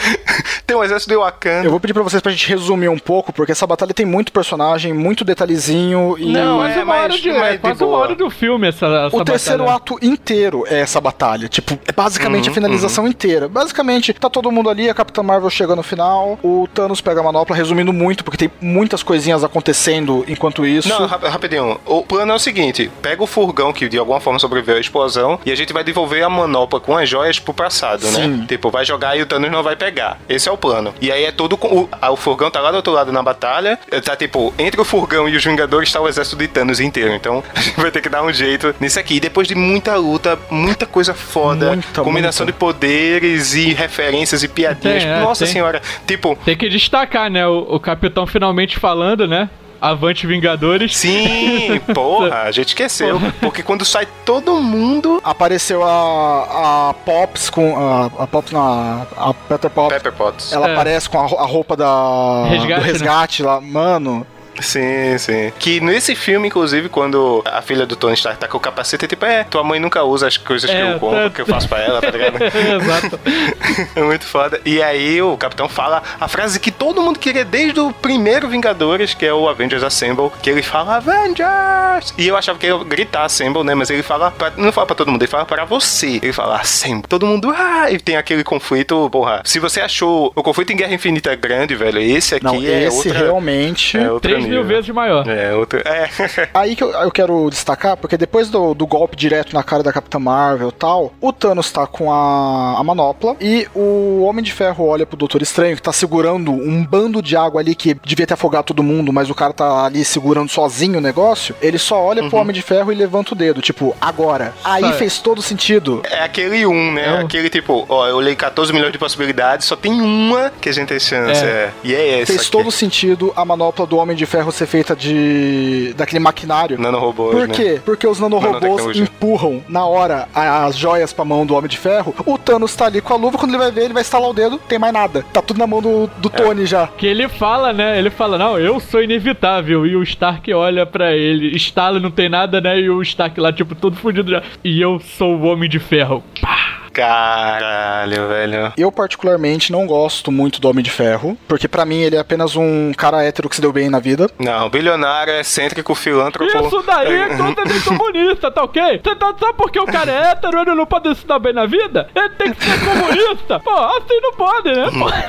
(laughs) tem um exército de Wakanda. Eu vou pedir pra vocês pra gente resumir um pouco, porque essa batalha tem muito personagem, muito detalhezinho e. Não, é, uma hora de, é quase uma hora do filme essa, essa O terceiro batalha. ato inteiro é essa batalha. Tipo, é basicamente uhum, a finalização uhum. inteira. Basicamente, tá todo mundo ali, a Capitã Marvel chega no final, o Thanos pega a manopla, resumindo muito, porque tem muitas coisinhas acontecendo enquanto isso. Não, rapidinho. O plano é o seguinte: pega o furgão que de alguma forma sobreviveu à explosão e a gente vai devolver a manopla com as joias pro passado, né? Sim. né? Tipo, vai jogar e o Thanos não vai pegar. Esse é o plano. E aí é todo. O, Aí o furgão tá lá do outro lado na batalha. Tá tipo, entre o furgão e os Vingadores tá o exército de Thanos inteiro. Então (laughs) a gente vai ter que dar um jeito nisso aqui. E depois de muita luta, muita coisa foda, muita, combinação muita. de poderes e referências e piadinhas. Tem, é, Nossa tem, senhora, tipo. Tem que destacar, né? O, o capitão finalmente falando, né? Avante Vingadores. Sim, (laughs) porra, a gente esqueceu. Porque quando sai todo mundo. Apareceu a, a Pops com. A, a Pops na. A Pepper Potts. Pepper Potts. Ela é. aparece com a, a roupa da. Resgate, do resgate né? lá. Mano. Sim, sim. Que nesse filme, inclusive, quando a filha do Tony Stark tá com o capacete, é tipo, é, tua mãe nunca usa as coisas é, que eu compro, tá... que eu faço pra ela, tá ligado? (laughs) Exato. (laughs) é muito foda. E aí o Capitão fala a frase que todo mundo queria desde o primeiro Vingadores, que é o Avengers Assemble, que ele fala Avengers! E eu achava que ele ia gritar Assemble, né? Mas ele fala, pra, não fala pra todo mundo, ele fala pra você. Ele fala Assemble. Todo mundo, ah! E tem aquele conflito, porra. Se você achou o conflito em Guerra Infinita grande, velho, esse aqui não, é esse outra... realmente... É outra mil vezes maior. É, outro. É. (laughs) Aí que eu, eu, quero destacar, porque depois do, do golpe direto na cara da Capitã Marvel e tal, o Thanos tá com a, a manopla e o Homem de Ferro olha pro Doutor Estranho, que tá segurando um bando de água ali que devia ter afogado todo mundo, mas o cara tá ali segurando sozinho o negócio. Ele só olha uhum. pro Homem de Ferro e levanta o dedo, tipo, agora. Aí é. fez todo sentido. É aquele um, né? É. Aquele tipo, ó, eu olhei 14 milhões de possibilidades, só tem uma que a gente tem chance. É. é. E é essa. Fez aqui. todo sentido a manopla do Homem de Ferro ser feita de. daquele maquinário. Nanorobôs. Por né? quê? Porque os nanorobôs empurram na hora as joias pra mão do Homem de Ferro. O Thanos tá ali com a luva, quando ele vai ver, ele vai estalar o dedo, tem mais nada. Tá tudo na mão do, do é. Tony já. Que ele fala, né? Ele fala, não, eu sou inevitável. E o Stark olha pra ele, estala, não tem nada, né? E o Stark lá, tipo, todo fudido já. E eu sou o Homem de Ferro. Pá! Caralho, velho. Eu, particularmente, não gosto muito do Homem de Ferro, porque para mim ele é apenas um cara hétero que se deu bem na vida. Não, bilionário, excêntrico, filântropo. Isso daí é (laughs) totalmente comunista, tá ok? Você tá só porque o cara é hétero, ele não pode se dar bem na vida? Ele tem que ser comunista. Pô, assim não pode, né?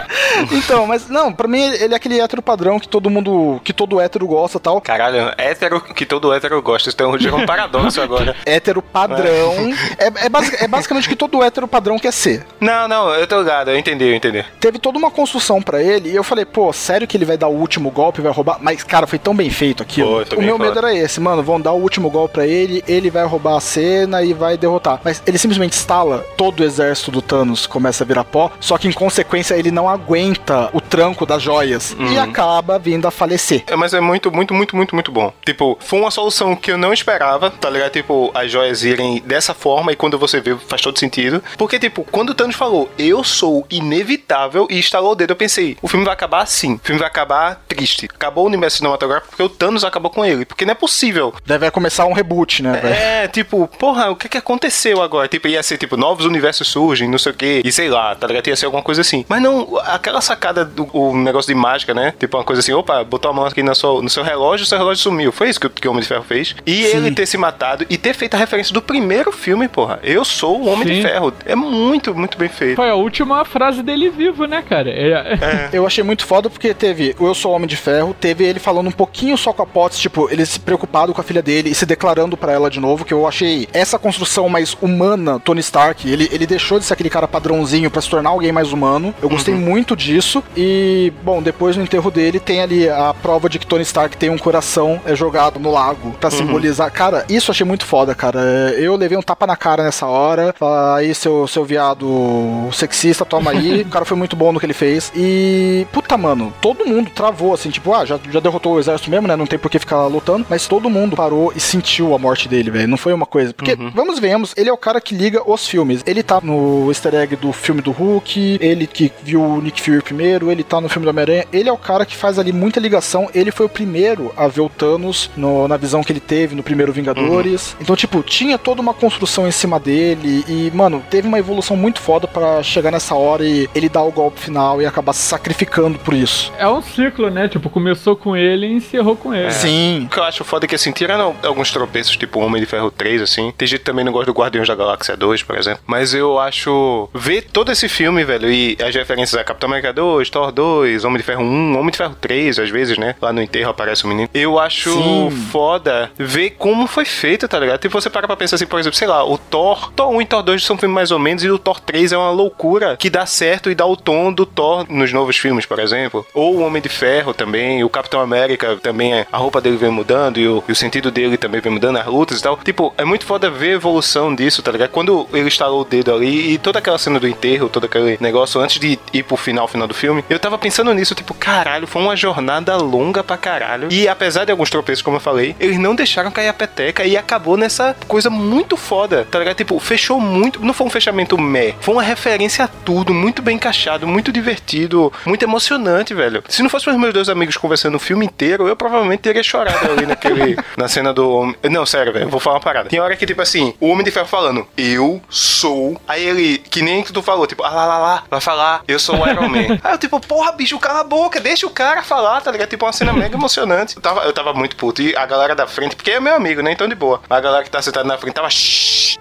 (laughs) então, mas não, pra mim ele é aquele hétero padrão que todo mundo, que todo hétero gosta tal. Caralho, hétero que todo hétero gosta. Então é um paradoxo agora. (laughs) hétero padrão. É, é, basic, é basicamente que todo hétero hétero padrão quer ser. Não, não, eu tô ligado, eu entendi, eu entendi. Teve toda uma construção para ele e eu falei, pô, sério que ele vai dar o último golpe, vai roubar? Mas, cara, foi tão bem feito aquilo. Pô, o meu medo era esse, mano, vão dar o último golpe para ele, ele vai roubar a cena e vai derrotar. Mas ele simplesmente instala, todo o exército do Thanos começa a virar pó, só que em consequência ele não aguenta o tranco das joias uhum. e acaba vindo a falecer. É, mas é muito, muito, muito, muito, muito bom. Tipo, foi uma solução que eu não esperava, tá ligado? Tipo, as joias irem dessa forma e quando você vê faz todo sentido. Porque, tipo, quando o Thanos falou, eu sou inevitável e instalou o dedo, eu pensei, o filme vai acabar assim. O filme vai acabar triste. Acabou o universo cinematográfico porque o Thanos acabou com ele. Porque não é possível. Deve começar um reboot, né, velho? É, tipo, porra, o que é que aconteceu agora? Tipo, ia ser, tipo, novos universos surgem, não sei o quê. E sei lá, tá ligado? Ia ser alguma coisa assim. Mas não, aquela sacada do o negócio de mágica, né? Tipo, uma coisa assim, opa, botou a mão aqui na sua, no seu relógio, o seu relógio sumiu. Foi isso que, que o Homem de Ferro fez. E Sim. ele ter se matado e ter feito a referência do primeiro filme, porra. Eu sou o Homem Sim. de Ferro. É muito, muito bem feito. Foi a última frase dele vivo, né, cara? É... É. (laughs) Eu achei muito foda porque teve o Eu Sou Homem de Ferro, teve ele falando um pouquinho só com a Potts, tipo, ele se preocupado com a filha dele e se declarando para ela de novo, que eu achei essa construção mais humana, Tony Stark, ele, ele deixou de ser aquele cara padrãozinho para se tornar alguém mais humano. Eu gostei uhum. muito disso. E, bom, depois no enterro dele tem ali a prova de que Tony Stark tem um coração é jogado no lago para uhum. simbolizar. Cara, isso eu achei muito foda, cara. Eu levei um tapa na cara nessa hora. Aí, seu, seu viado sexista, toma aí. o cara foi muito bom no que ele fez. E, puta, mano, todo mundo travou, assim, tipo, ah, já, já derrotou o exército mesmo, né? Não tem por que ficar lutando. Mas todo mundo parou e sentiu a morte dele, velho. Não foi uma coisa. Porque, uhum. vamos vemos, ele é o cara que liga os filmes. Ele tá no easter egg do filme do Hulk, ele que viu o Nick Fury primeiro, ele tá no filme do Homem-Aranha. Ele é o cara que faz ali muita ligação. Ele foi o primeiro a ver o Thanos no, na visão que ele teve no primeiro Vingadores. Uhum. Então, tipo, tinha toda uma construção em cima dele. E, mano, teve uma evolução muito foda para chegar nessa hora e ele dar o golpe final e acabar se sacrificando por isso. É um ciclo, né? Tipo, começou com ele e encerrou com ele. É. Sim. O que eu acho foda é que, assim, tirando alguns tropeços, tipo Homem de Ferro 3, assim, tem gente que também não gosta do Guardiões da Galáxia 2, por exemplo, mas eu acho ver todo esse filme, velho, e as referências a Capitão América 2, Thor 2, Homem de Ferro 1, Homem de Ferro 3, às vezes, né? Lá no enterro aparece o menino. Eu acho Sim. foda ver como foi feito, tá ligado? Tipo, você para pra pensar assim, por exemplo, sei lá, o Thor, Thor 1 e Thor 2 são filmes mais ou menos, e o Thor 3 é uma loucura que dá certo e dá o tom do Thor nos novos filmes, por exemplo. Ou o Homem de Ferro também, o Capitão América também, a roupa dele vem mudando e o, e o sentido dele também vem mudando, as lutas e tal. Tipo, é muito foda ver a evolução disso, tá ligado? Quando ele instalou o dedo ali e toda aquela cena do enterro, todo aquele negócio antes de ir pro final, final do filme, eu tava pensando nisso, tipo, caralho, foi uma jornada longa pra caralho. E apesar de alguns tropeços, como eu falei, eles não deixaram cair a peteca e acabou nessa coisa muito foda, tá ligado? Tipo, fechou muito. Não foi um fechamento meh, foi uma referência a tudo, muito bem encaixado, muito divertido, muito emocionante, velho. Se não fosse os meus dois amigos conversando o filme inteiro, eu provavelmente teria chorado ali naquele. (laughs) na cena do. Não, sério, velho, vou falar uma parada. Tem hora que, tipo assim, o Homem de Ferro falando, eu sou. Aí ele, que nem que tu falou, tipo, ah lá lá lá, vai falar, eu sou o Iron Man. (laughs) Aí eu, tipo, porra, bicho, cala a boca, deixa o cara falar, tá ligado? Tipo, uma cena mega emocionante. Eu tava, eu tava muito puto. E a galera da frente, porque é meu amigo, né? Então de boa. A galera que tá sentada na frente tava,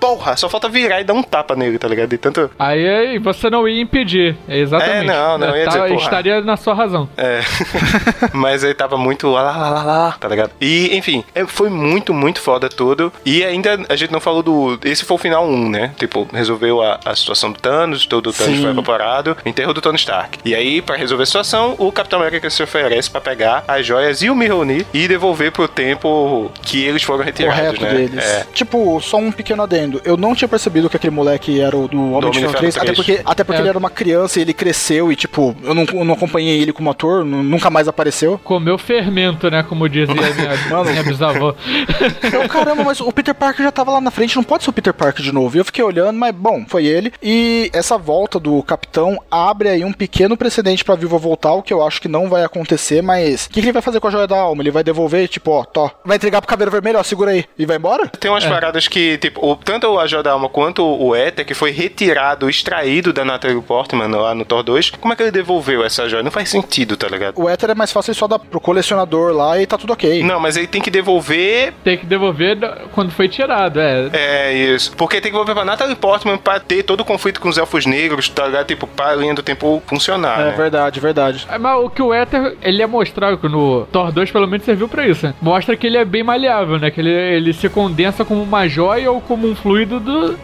porra, só falta virar e dar um tapa nele, tá ligado? De tanto. Aí, aí você não ia impedir, é exatamente. É, não, não ia tá, dizer. Estaria na sua razão. É. (laughs) Mas ele tava muito lá, lá, lá, lá, tá ligado? E, enfim, é, foi muito, muito foda tudo. E ainda a gente não falou do. Esse foi o final 1, né? Tipo, resolveu a, a situação do Thanos, todo o Thanos Sim. foi evaporado, enterro do Tony Stark. E aí, para resolver a situação, o Capitão América se oferece para pegar as joias e o Mjolnir e devolver pro tempo que eles foram retirados, Correto né? Deles. É. Tipo, só um pequeno adendo. Eu não tinha percebido que aquele moleque era o do Homem de Ferro 3, 3, até porque, até porque é. ele era uma criança e ele cresceu e, tipo, eu não, eu não acompanhei ele como ator, nunca mais apareceu. Comeu fermento, né? Como dizia minha, (laughs) Mano, minha bisavó. (laughs) Eu, caramba, mas o Peter Parker já tava lá na frente, não pode ser o Peter Parker de novo. E eu fiquei olhando, mas bom, foi ele. E essa volta do Capitão abre aí um pequeno precedente pra Viva voltar, o que eu acho que não vai acontecer, mas o que, que, ele vai fazer com a joia da alma? Ele vai devolver, tipo, ó, tó, vai entregar pro Caveira Vermelho, ó, segura aí, e vai embora? Tem umas é. paradas que, tipo, o, tanto a joia da alma quanto o Éter, que foi retirado, extraído da Natalie Portman lá no Thor 2, como é que ele devolveu essa joia? Não faz sentido, tá ligado? O Éter é mais fácil só dar pro colecionador lá e tá tudo ok. Não, mas ele tem que devolver. Tem que devolver quando foi tirado, é. É, isso. Porque tem que devolver pra Natalie Portman pra ter todo o conflito com os elfos negros, tá ligado? Tipo, pra linha do tempo funcionar. É né? verdade, verdade. É, mas o que o Éter, ele ia mostrar no Thor 2, pelo menos serviu pra isso. Né? Mostra que ele é bem maleável, né? Que ele, ele se condensa como uma joia ou como um fluido do.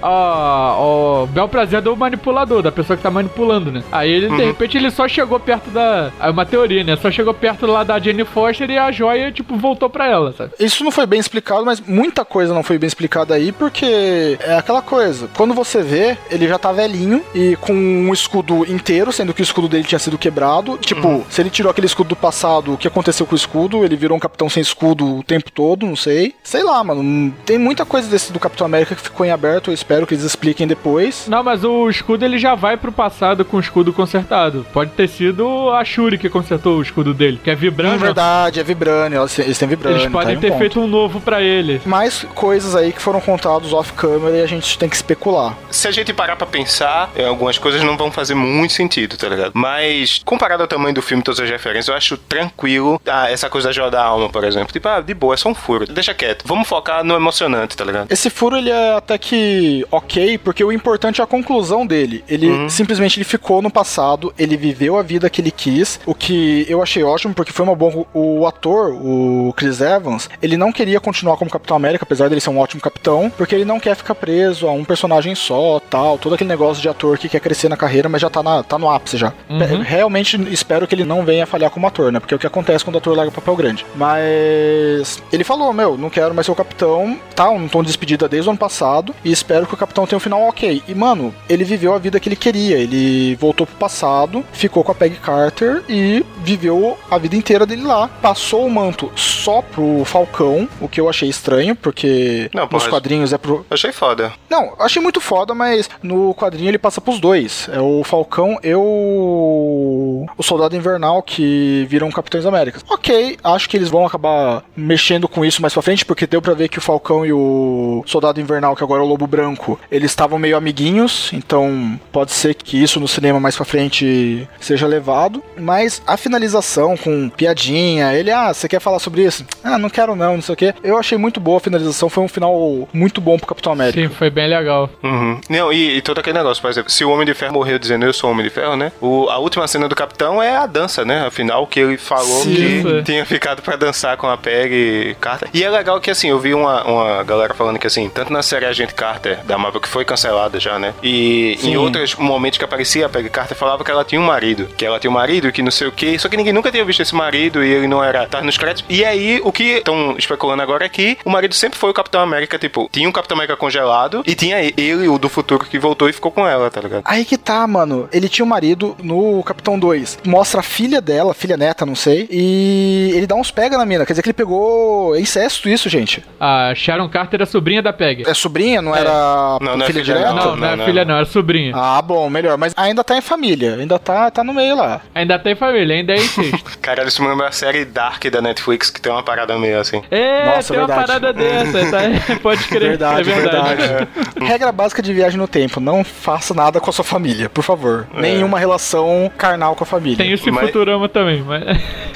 Ó, bel prazer do manipulador, da pessoa que tá manipulando, né? Aí ele, uhum. de repente, ele só chegou perto da. É uma teoria, né? Só chegou perto lá da Jenny Foster e a joia, tipo, voltou pra ela, sabe? Isso não foi bem explicado, mas muita coisa não foi bem explicada aí, porque é aquela coisa. Quando você vê, ele já tá velhinho e com um escudo inteiro, sendo que o escudo dele tinha sido quebrado. Tipo, uhum. se ele tirou aquele escudo do passado, o que aconteceu com o escudo? Ele virou um capitão sem escudo o tempo todo, não sei. Sei lá, mano. Tem muita coisa desse do Capitão América que ficou em aberto, eu espero que eles expliquem depois. Não, mas o escudo ele já vai pro passado com o escudo consertado. Pode ter sido a Shuri que consertou o escudo dele, que é vibrânio. É verdade, é vibrânio, eles têm vibrânio. Eles podem tá ter um feito um novo para ele. Mais coisas aí que foram contados off-camera e a gente tem que especular. Se a gente parar pra pensar, algumas coisas não vão fazer muito sentido, tá ligado? Mas, comparado ao tamanho do filme e todas as referências, eu acho tranquilo ah, essa coisa da joia da alma, por exemplo. Tipo, ah, de boa, é só um furo. Deixa quieto. Vamos focar no emocionante, tá ligado? Esse furo, ele é até que ok, porque o importante é a conclusão dele. Ele uhum. simplesmente ele ficou no passado, ele viveu a vida que ele quis, o que eu achei ótimo, porque foi uma boa. O ator, o Chris Evans, ele não queria continuar como Capitão América, apesar dele ser um ótimo capitão, porque ele não quer ficar preso a um personagem só, tal, todo aquele negócio de ator que quer crescer na carreira, mas já tá, na, tá no ápice já. Uhum. Realmente espero que ele não venha falhar como ator, né? Porque é o que acontece quando o ator larga papel grande. Mas ele falou, meu, não quero mais ser o capitão, tá? Um tom de despedida desde o ano passado, e espero que o capitão tenha um final ok. E, mano, ele viveu a vida que ele queria. Ele voltou pro passado, ficou com a Peggy Carter e viveu a vida inteira dele lá. Passou o manto só pro Falcão, o que eu achei estranho, porque não, nos quadrinhos é pro. Achei foda. Não, achei muito foda, mas no quadrinho ele passa pros dois. É o Falcão e o. O Soldado Invernal que viram Capitães Américas. Ok, acho que eles vão acabar mexendo com isso mais pra frente, porque deu pra ver que o Falcão e o Soldado Invernal, que agora é o Lobo Branco, eles estavam meio amiguinhos, então pode ser que isso no cinema mais pra frente seja levado. Mas a finalização com piadinha, ele, ah, você quer falar sobre isso? Ah, não quero não, não sei o que. Eu achei muito boa a finalização, foi um final muito bom pro Capitão América. Sim, foi bem legal. Uhum. Não, e, e, todo aquele negócio, por exemplo, se o Homem de Ferro morreu dizendo eu sou Homem de Ferro, né? O, a última cena do Capitão é a dança, né? Afinal, que ele falou Sim, que tinha ficado pra dançar com a Peg Carter. E é legal que, assim, eu vi uma, uma galera falando que, assim, tanto na série Agente Carter da Marvel, que foi cancelada já, né? E Sim. em outros momentos que aparecia a Peg Carter, falava que ela tinha um marido. Que ela tinha um marido, que não sei o quê. Só que ninguém nunca tinha visto esse marido e ele não era. tá nos créditos. E aí, o que estão especulando agora é que o marido sempre foi o Capitão América, tipo, tinha um Capitão América congelado e tinha ele, o do futuro, que voltou e ficou com ela, tá ligado? Aí que tá, mano. Ele tinha um marido no Capitão 2. Mostra a filha dela, filha neta, não sei. E ele dá uns pega na mina. Quer dizer que ele pegou. É incesto isso, gente. A Sharon Carter é sobrinha da Peg. É sobrinha? Não é. era não, não filha, é filha direta? Não, não, não, é filha, não, era sobrinha. Ah, bom, melhor. Mas ainda tá em família. Ainda tá, tá no meio lá. Ainda tem família, ainda é incesto. (laughs) Caralho, isso me lembra a série Dark da Netflix, que tem uma parada meio assim. É, Nossa, tem verdade. uma parada dessa, tá? (laughs) Pode crer. Verdade, é verdade. verdade. É. Regra básica de viagem no tempo: não faça nada com a sua família, por favor. É. Nenhuma relação carnal com a família. Tem isso em mas... Futurama também, mas.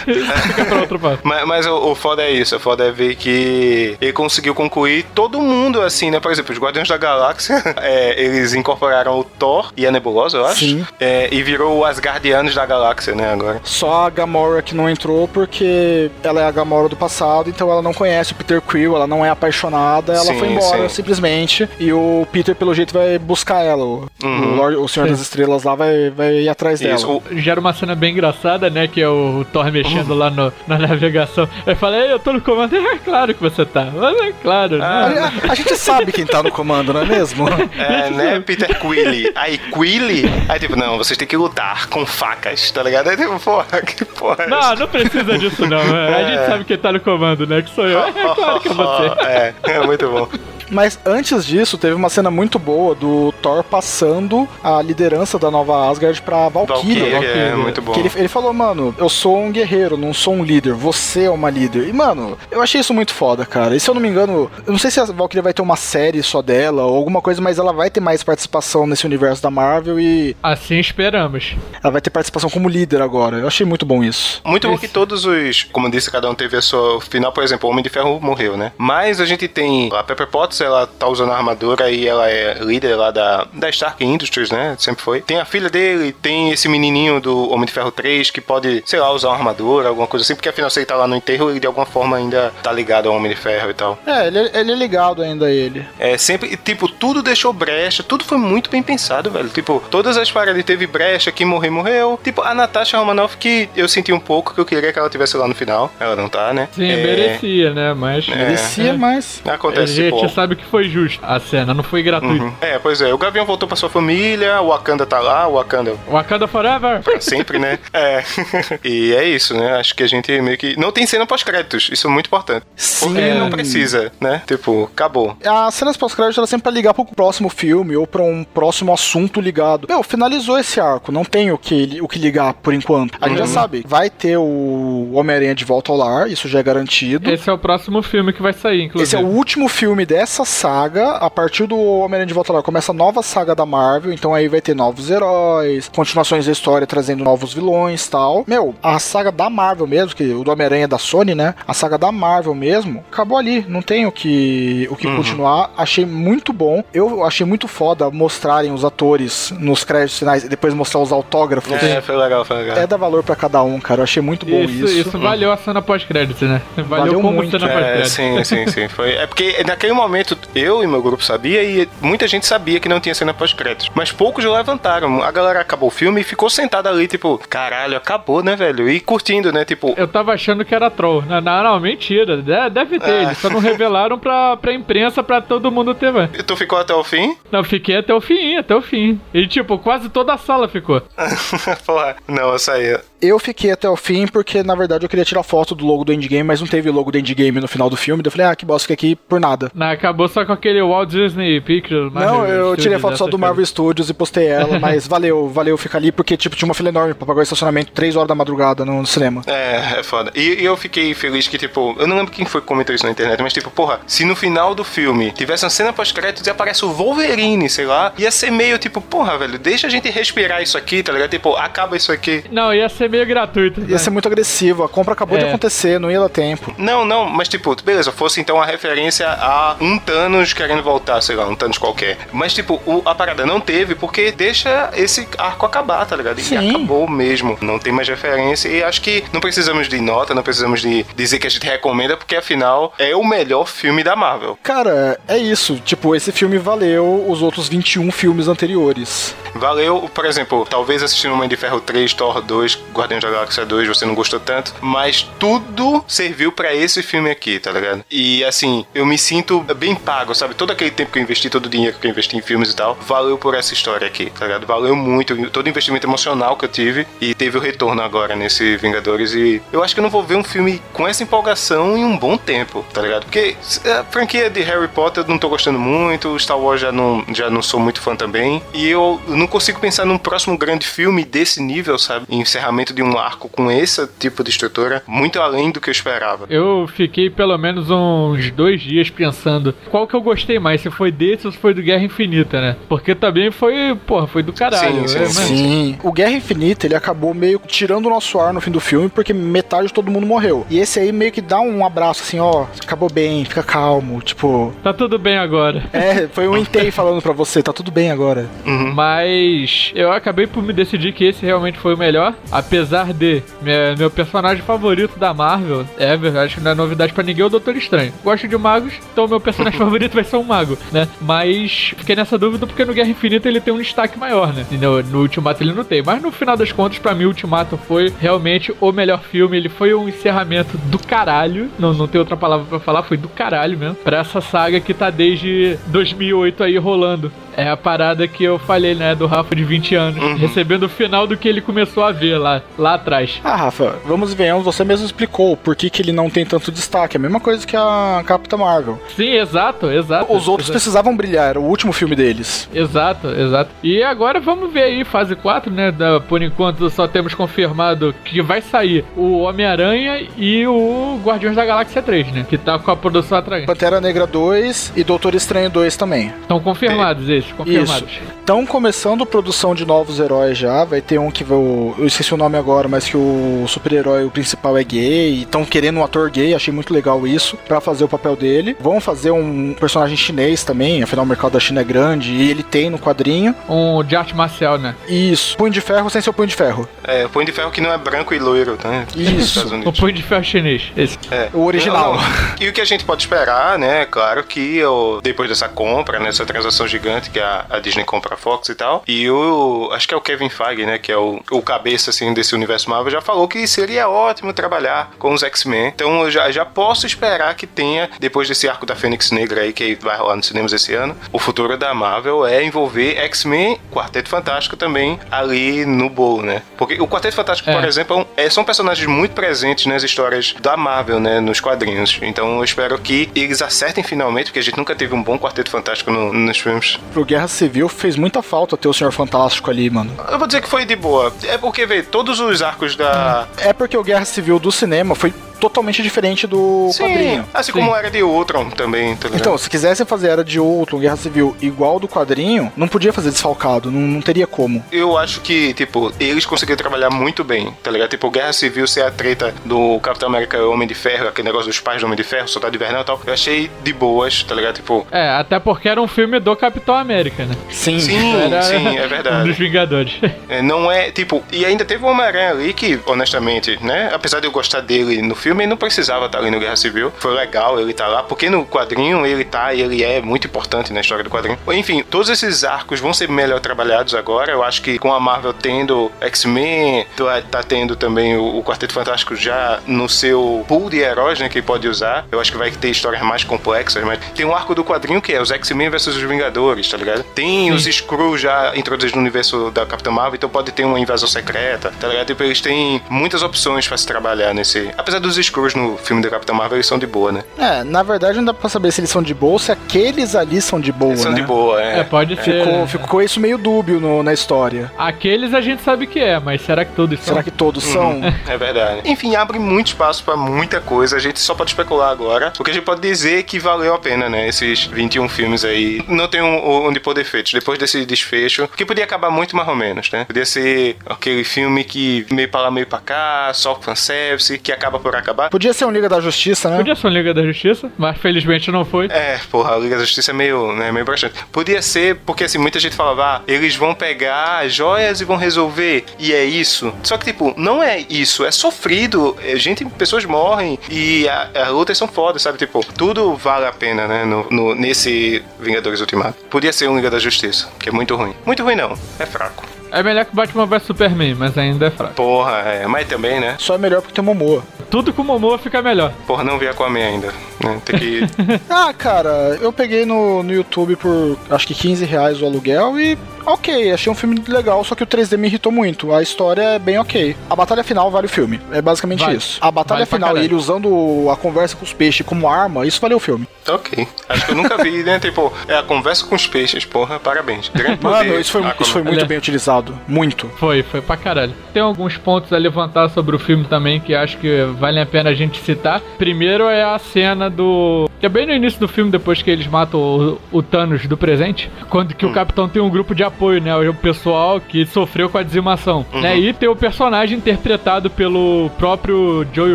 (laughs) Fica pra outro passo. Mas, mas o, o, foda é isso: o foda é ver que ele conseguiu concluir todo mundo assim, né? Por exemplo, os Guardiões da Galáxia, é, eles incorporaram o Thor e a Nebulosa, eu acho. Sim. É, e virou as Guardianos da Galáxia, né? Agora. Só a Gamora que não entrou porque ela é a Gamora do passado, então ela não conhece o Peter Quill, ela não é apaixonada, ela sim, foi embora sim. simplesmente. E o Peter, pelo jeito, vai buscar ela. O, uhum. o, Lord, o Senhor sim. das Estrelas lá vai, vai ir atrás Isso. dela. Gera uma cena bem engraçada, né? Que é o Thor mexendo uhum. lá no, na navegação. Eu falei, eu tô no comando. (laughs) É claro que você tá. Mas é claro. Ah, né? a, a, gente sabe quem tá no comando, não é mesmo? (laughs) É, né, Peter Quilly? Aí, Quilly? Aí, tipo, não, vocês têm que lutar com facas, tá ligado? Aí, tipo, porra, que porra. É não, não precisa disso, não. É. (laughs) A gente sabe quem tá no comando, né? Que sou eu. (laughs) É claro que é você. É, é muito bom. Mas antes disso, teve uma cena muito boa do Thor passando a liderança da nova Asgard pra Valkyria. Valkyria, é, muito bom. Que ele, ele falou, mano, eu sou um guerreiro, não sou um líder, você é uma líder. E, mano, eu achei isso muito foda, cara. E se eu não me engano, eu não sei se a Valkyria vai ter uma série só dela ou alguma coisa, mas ela vai ter mais participação nesse universo da Marvel e. Assim esperamos. Ela vai ter participação como líder agora. Eu achei muito bom isso. Muito Esse... bom que todos os. Como disse, cada um teve a sua final, por exemplo, o Homem de Ferro morreu, né? Mas a gente tem a Pepper Potts, ela tá usando a armadura e ela é líder lá da, da Stark Industries, né? Sempre foi. Tem a filha dele, tem esse menininho do Homem de Ferro 3 que pode, sei lá, usar uma armadura, alguma coisa assim, porque afinal se ele tá lá no enterro, ele de alguma forma ainda tá ligado ao Homem de Ferro e tal. É, ele, ele é ligado ainda a ele. É, sempre, tipo, tudo deixou brecha, tudo foi muito bem pensado, velho. Tipo, todas as paradas teve brecha, quem morreu, morreu. Tipo, a Natasha Romanoff, que eu senti um pouco que eu queria que ela tivesse lá no final. Ela não tá, né? Sim, é... merecia, né? Mas. É, merecia, é. mas. Acontece. A gente sabe que foi justo a cena, não foi gratuito. Uhum. É, pois é. O Gavião voltou pra sua família, o Wakanda tá lá, o Wakanda. Wakanda Forever! Pra sempre, né? É. (laughs) e é isso, né? Acho que a gente meio que. Não tem cena pós-créditos, isso é muito importante. Sim. Porque não precisa, né? Tipo, acabou. As cenas pós-créditos, ela sempre pra ligar pro próximo filme ou pra um próximo assunto ligado. Meu, finalizou esse arco, não tem o que, o que ligar por enquanto. A gente já uhum. sabe, vai ter o Homem-Aranha de volta ao lar, isso já é garantido. Esse é o próximo filme que vai sair, inclusive. Esse é o último filme dessa saga. A partir do Homem-Aranha de volta lar começa a nova saga da Marvel, então aí vai ter novos heróis, continuações da história trazendo novos vilões tal. Meu, a saga da Marvel mesmo, que o do Homem-Aranha é da Sony, né? A saga da Marvel mesmo, acabou ali. Não tem o que, o que uhum. continuar. Achei muito bom. Eu achei muito foda mostrarem os atores nos créditos finais e depois mostrar os autógrafos. É, foi legal, foi legal. É dar valor para cada um, cara. Eu achei muito bom isso. Isso, isso valeu a cena pós-crédito, né? Valeu, valeu como muito. cena pós-crédito. É, sim, sim, sim. Foi. É porque naquele momento eu e meu grupo sabia e muita gente sabia que não tinha cena pós-créditos. Mas poucos levantaram. A galera acabou o filme e ficou sentada ali, tipo, caralho, acabou, né, velho? E curtindo, né? Tipo. Eu tava achando que era troll. Não, não, não mentira. Deve ter. É. Eles só não revelaram pra, pra imprensa pra todo mundo ter, velho. E tu ficou até o fim? Não, fiquei até o fim, até o fim. E, tipo, quase toda a sala ficou. (laughs) Porra, não, eu saí. Eu fiquei até o fim porque, na verdade, eu queria tirar foto do logo do Endgame, mas não teve logo do Endgame no final do filme. Daí eu falei, ah, que bosta, fiquei aqui por nada. Não, acabou só com aquele Walt Disney Pictures. Não, eu tirei a foto só do Marvel Studios e postei ela, (laughs) mas valeu, valeu ficar ali porque, tipo, tinha uma fila enorme pra pagar o estacionamento 3 horas da madrugada no cinema. É, é foda. E, e, eu fiquei feliz que, tipo, eu não lembro quem foi que comentou isso na internet, mas, tipo, porra, se no final do filme tivesse uma cena pós-créditos e aparece o Wolverine, sei lá, ia ser meio tipo, porra, velho, deixa a gente respirar isso aqui, tá ligado? Tipo, acaba isso aqui. Não, ia ser ser meio gratuito. Ia né? ser muito agressivo. A compra acabou é. de acontecer, não ia dar tempo. Não, não, mas tipo, beleza, fosse então a referência a um Thanos querendo voltar, sei lá, um Thanos qualquer. Mas, tipo, o, a parada não teve porque deixa esse arco acabar, tá ligado? Sim. E acabou mesmo. Não tem mais referência. E acho que não precisamos de nota, não precisamos de dizer que a gente recomenda, porque afinal é o melhor filme da Marvel. Cara, é isso. Tipo, esse filme valeu os outros 21 filmes anteriores. Valeu, por exemplo, talvez assistindo Mãe de Ferro 3, Thor 2, Guardiões da Galáxia 2, você não gostou tanto, mas tudo serviu para esse filme aqui, tá ligado? E assim, eu me sinto bem pago, sabe? Todo aquele tempo que eu investi, todo o dinheiro que eu investi em filmes e tal, valeu por essa história aqui, tá ligado? Valeu muito, todo o investimento emocional que eu tive e teve o retorno agora nesse Vingadores e eu acho que eu não vou ver um filme com essa empolgação em um bom tempo, tá ligado? Porque a franquia de Harry Potter eu não tô gostando muito, Star Wars já não, já não sou muito fã também e eu não consigo pensar num próximo grande filme desse nível, sabe? Encerramento de um arco com esse tipo de estrutura, muito além do que eu esperava. Eu fiquei pelo menos uns dois dias pensando qual que eu gostei mais, se foi desse ou se foi do Guerra Infinita, né? Porque também foi, porra, foi do caralho. Sim, sim, sim. sim. O Guerra Infinita, ele acabou meio tirando o nosso ar no fim do filme, porque metade de todo mundo morreu. E esse aí meio que dá um abraço assim, ó, acabou bem, fica calmo, tipo... Tá tudo bem agora. É, foi um Entei falando pra você, tá tudo bem agora. Uhum. Mas eu acabei por me decidir que esse realmente foi o melhor, apesar de minha, meu personagem favorito da Marvel, é verdade que não é novidade para ninguém, é o Doutor Estranho. Gosto de magos, então meu personagem (laughs) favorito vai ser um mago, né? Mas fiquei nessa dúvida porque no Guerra Infinita ele tem um destaque maior, né? No, no Ultimato ele não tem, mas no final das contas, para mim, o Ultimato foi realmente o melhor filme, ele foi um encerramento do caralho, não, não tem outra palavra para falar, foi do caralho mesmo, pra essa saga que tá desde 2008 aí rolando. É a parada que eu falei, né, do Rafa de 20 anos, uhum. recebendo o final do que ele começou a ver lá, lá atrás. Ah, Rafa, vamos ver, você mesmo explicou por que, que ele não tem tanto destaque. É a mesma coisa que a Capitã Marvel. Sim, exato, exato. Os outros exato. precisavam brilhar, era o último filme deles. Exato, exato. E agora vamos ver aí, fase 4, né? Da, por enquanto só temos confirmado que vai sair o Homem-Aranha e o Guardiões da Galáxia 3, né? Que tá com a produção atrás. Pantera Negra 2 e Doutor Estranho 2 também. Estão confirmados esses confirmados. Estão começando produção de novos heróis já. Vai ter um que eu, eu esqueci o nome agora, mas que o super-herói o principal é gay. Estão querendo um ator gay, achei muito legal isso, para fazer o papel dele. Vão fazer um personagem chinês também, afinal o mercado da China é grande e ele tem no quadrinho. Um de arte marcial, né? Isso. Punho de ferro sem ser o punho de ferro. É, o punho de ferro que não é branco e loiro, né? Isso. o punho de ferro chinês. Esse. É. O original. Não, não. E o que a gente pode esperar, né? Claro que eu, depois dessa compra, nessa né, transação gigante que a, a Disney compra a Fox e tal. E o. Acho que é o Kevin Feige, né? Que é o, o cabeça, assim, desse universo Marvel, já falou que seria ótimo trabalhar com os X-Men. Então eu já, já posso esperar que tenha, depois desse arco da Fênix Negra aí, que vai rolar nos cinemas esse ano, o futuro da Marvel é envolver X-Men, Quarteto Fantástico também ali no bolo, né? Porque o Quarteto Fantástico, é. por exemplo, é, são personagens muito presentes nas histórias da Marvel, né? Nos quadrinhos. Então eu espero que eles acertem finalmente, porque a gente nunca teve um bom Quarteto Fantástico no, nos filmes. Pro Guerra Civil fez muita falta ter o Senhor Fantástico ali, mano. Eu vou dizer que foi de boa. É porque, vê, todos os arcos da. É porque o Guerra Civil do cinema foi totalmente diferente do Sim, quadrinho. Assim Sim. como era de Ultron também, tá Então, se quisesse fazer Era de Ultron, Guerra Civil, igual do quadrinho, não podia fazer desfalcado, não, não teria como. Eu acho que, tipo, eles conseguiram trabalhar muito bem, tá ligado? Tipo, Guerra Civil ser a treta do Capitão América Homem de Ferro, aquele negócio dos pais do Homem de Ferro, Soldado Invernal e tal, eu achei de boas, tá ligado? Tipo... É, até porque era um filme do Capitão América, né? Sim, sim, era sim é verdade. Um dos Vingadores. É, não é, tipo, e ainda teve o Homem-Aranha ali que, honestamente, né, apesar de eu gostar dele no filme, ele não precisava estar ali no Guerra Civil. Foi legal ele estar tá lá, porque no quadrinho ele tá e ele é muito importante na história do quadrinho. Enfim, todos esses arcos vão ser melhor trabalhados agora. Eu acho que com a Marvel tendo X-Men, tá, tá tendo também o, Quarteto Fantástico já no seu pool de heróis, né, que ele pode usar. Eu acho que vai ter histórias mais complexas, mas tem um arco do quadrinho que é os X-Men versus os Vingadores, tá ligado? Tem Sim. os Skrulls já introduzidos no universo da Capitã Marvel, então pode ter uma invasão secreta, tá ligado? Tipo, eles têm muitas opções para se trabalhar nesse. Apesar dos Screws no filme do Capitão Marvel eles são de boa, né? É, na verdade não dá pra saber se eles são de boa ou se aqueles ali são de boa, Eles são né? de boa, é. É, pode ser. Ficou, né? ficou isso meio dúbio no- na história. Aqueles a gente sabe que é, mas será que todos são? Será que todos são? É verdade. Enfim, abre muito espaço pra muita coisa. A gente só pode especular agora. O que a gente pode dizer é que valeu a pena, né? Esses 21 filmes aí. Não tem um, onde pôr defeitos. Depois desse desfecho, que podia acabar muito mais ou menos, né? Podia ser aquele filme que meio pra lá, meio pra cá, só fanservice, que acaba por acabar. Podia ser um Liga da Justiça, né? Podia ser uma Liga da Justiça, mas felizmente não foi. É, porra, a Liga da Justiça é meio, né, meio bastante. Podia ser, porque assim, muita gente falava, ah, eles vão pegar as joias e vão resolver. E é isso. Só que, tipo, não é isso. É sofrido. É, gente, pessoas morrem e a- as lutas são fodas, sabe? Tipo, tudo vale a pena, né? No, no- nesse Vingadores Ultimato. Podia ser um Liga da Justiça, que é muito ruim. Muito ruim não, é fraco. É melhor que Batman vs Superman, mas ainda é fraco. Porra, é, mas também, né? Só é melhor porque tem Momoa. Tudo com Momoa fica melhor. Porra, não vi Aquaman ainda. Né? Tem que. (laughs) Ah, cara, eu peguei no, no YouTube por acho que 15 reais o aluguel e ok, achei um filme legal, só que o 3D me irritou muito. A história é bem ok. A batalha final vale o filme. É basicamente Vale. isso. A batalha Vale final e ele usando a conversa com os peixes como arma, isso valeu o filme. ok. Acho que eu nunca vi, né? Tipo, é a conversa com os peixes, porra, parabéns. Grande Mano, poder. isso foi, Aquaman. isso foi muito bem utilizado. Muito. Foi, foi pra caralho. Tem alguns pontos a levantar sobre o filme também que acho que vale a pena a gente citar. Primeiro é a cena do. Que é bem no início do filme, depois que eles matam o, o Thanos do presente. Quando que o capitão tem um grupo de apoio, né? O pessoal que sofreu com a dizimação. Né? E tem o personagem interpretado pelo próprio Joey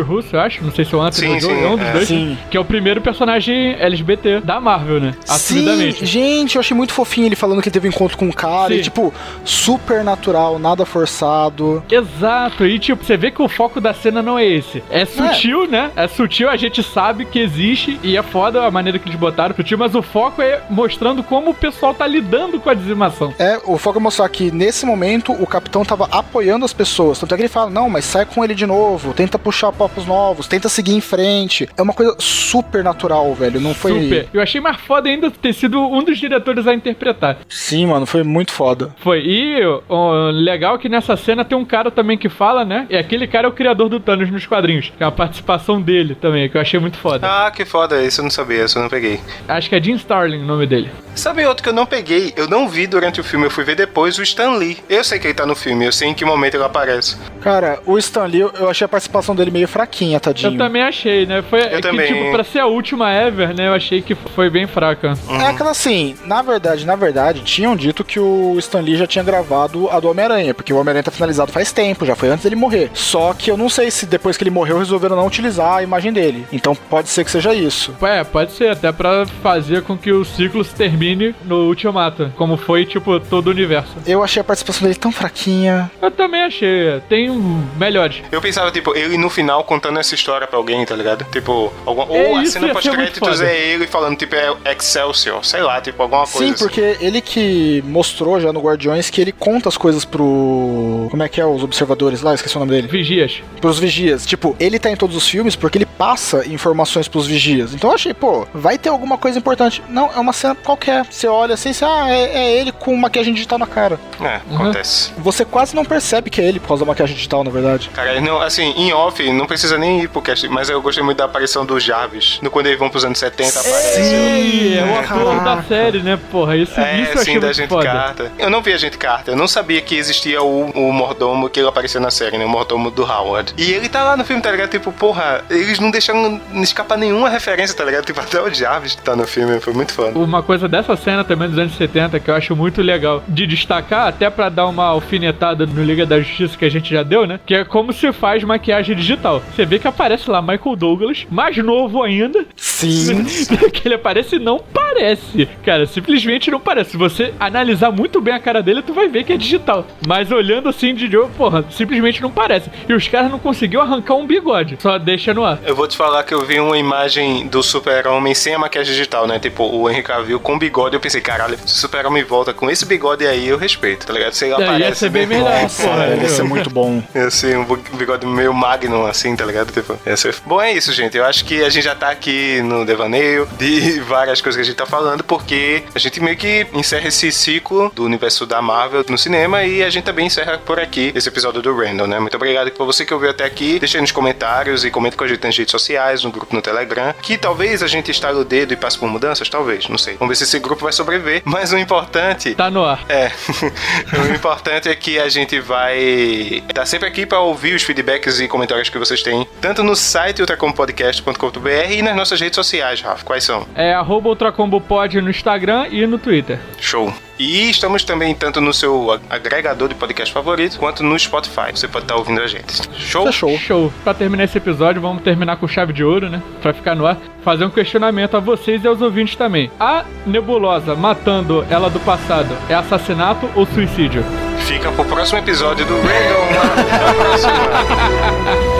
Russo, eu acho. Não sei se é o Anthony Sim, ou o Joey, sim, é um dos é. dois. Sim. Que é o primeiro personagem LGBT da Marvel, né? Sim, Assumidamente. gente, eu achei muito fofinho ele falando que teve um encontro com um cara Sim. e, tipo, super natural, nada forçado. Exato, e tipo, você vê que o foco da cena não é esse. É sutil, né? É sutil, a gente sabe que existe e é foda a maneira que eles botaram sutil, mas o foco é mostrando como o pessoal tá lidando com a dizimação. É, o foco é mostrar que nesse momento o capitão tava apoiando as pessoas. Tanto é que ele fala: não, mas sai com ele de novo, tenta puxar papos novos, tenta seguir em frente. É uma coisa super natural, velho. Não foi. Super. Eu achei mais foda ainda ter sido um dos diretores a interpretar. Sim, mano, foi muito foda. Foi. E o legal é que nessa cena tem um cara também que fala, né? E aquele cara é o criador do Thanos nos quadrinhos. É a participação dele também, que eu achei muito foda. Ah, que foda, isso eu não sabia, isso eu não peguei. Acho que é Jim Starlin o nome dele. Sabe outro que eu não peguei? Eu não vi durante o filme, eu fui ver depois o Stan Lee. Eu sei que ele tá no filme, eu sei em que momento ele aparece. Cara, o Stan Lee, eu achei a participação dele meio fraquinha, tadinho. Eu também achei, né? Foi é que, também. tipo, pra ser a última ever, né? Eu achei que foi bem fraca. É aquela assim, na verdade, na verdade, tinham dito que o Stan Lee já tinha gravado a do Homem-Aranha, porque o Homem-Aranha tá finalizado faz tempo, já foi antes dele morrer. Só que eu não sei se depois que ele morreu resolveram não utilizar a imagem dele. Então pode ser que seja isso. É, pode ser, até pra fazer com que o ciclo se termine no Ultimato, como foi, tipo, todo o universo. Eu achei a participação dele tão fraquinha. Eu também achei, tem um melhores. Eu pensava, tipo, ele no final contando essa história pra alguém, tá ligado? Tipo, alguma... É, ou a cena pós-créditos é ele falando, tipo, é Excelsior, sei lá, tipo, alguma coisa Sim, assim. porque ele que mostrou já no Guardiões que ele conta as coisas pro. Como é que é? Os observadores lá, esqueci o nome dele. Vigias. Pros vigias. Tipo, ele tá em todos os filmes porque ele passa informações pros vigias. Então eu achei, pô, vai ter alguma coisa importante. Não, é uma cena qualquer. Você olha assim, você, ah, é, é ele com maquiagem digital na cara. É, Uhum. acontece. Você quase não percebe que é ele por causa da maquiagem digital, na verdade. Cara, não, assim, em off, não precisa nem ir pro cast, mas eu gostei muito da aparição do Jarvis. No quando eles vão pros anos 70, aparece. Ei, é o É, ator da série, né, porra? Isso, É, isso eu achei sim, da gente foda. Carter. Eu não vi a gente Carter, eu não sabia que existia o, o mordomo que ele apareceu na série, né? O mordomo do Howard. E ele tá lá no filme, tá ligado? Tipo, porra, eles não deixaram escapar nenhuma referência, tá ligado? Tipo, até o Jarvis tá no filme, foi muito foda. Uma coisa dessa cena também dos anos 70 que eu acho muito legal de destacar, até pra dar uma alfinetada no Liga da Justiça que a gente já deu, né? Que é como se faz maquiagem digital. Você vê que aparece lá Michael Douglas, mais novo ainda, Sim. (laughs) que ele aparece e não parece. Cara, simplesmente não parece. Se você analisar muito bem a cara dele, tu vai ver que é digital. Mas olhando assim de jogo, porra, simplesmente não parece. E os caras não conseguiu arrancar um bigode. Só deixa no ar. Eu vou te falar que eu vi uma imagem do Super-Homem sem a maquiagem digital, né? Tipo, o Henry Cavill com bigode. Eu pensei, caralho, se o Super-Homem volta com esse bigode aí, eu respeito, tá ligado? Se ele É, ia aparece. ser bem bem- melhor, Nossa, porra. ia ser muito bom. (laughs) Assim, um bigode meio magnum, assim, tá ligado? Tipo, ia ser... Bom, é isso, gente. Eu acho que a gente já tá aqui no Devaneio de (laughs) várias coisas que a gente tá falando, porque a gente meio que encerra esse ciclo do universo da Marvel no cinema e a gente também encerra por aqui esse episódio do Random, né? Muito obrigado por você que ouviu até aqui. Deixa aí nos comentários e comente com a gente nas redes sociais, no grupo no Telegram, que talvez a gente estale o dedo e passe por mudanças, talvez, não sei. Vamos ver se esse grupo vai sobreviver. (laughs) Mas o importante. Tá no É. (laughs) o importante é que a gente vai estar tá sempre aqui para ouvir os feedbacks e comentários que vocês têm, tanto no site ultracompodcast.com.br e nas nossas redes sociais, Rafa. Quais são? É arroba ultracombopod no Instagram e no Twitter. Show. E estamos também tanto no seu agregador de podcast favorito quanto no Spotify. Você pode estar ouvindo a gente. Show? Show. Show. Pra terminar esse episódio, vamos terminar com chave de ouro, né? Pra ficar no ar. Fazer um questionamento a vocês e aos ouvintes também. A nebulosa matando ela do passado é assassinato ou suicídio? Fica pro próximo episódio do Random. (laughs) Até a próxima.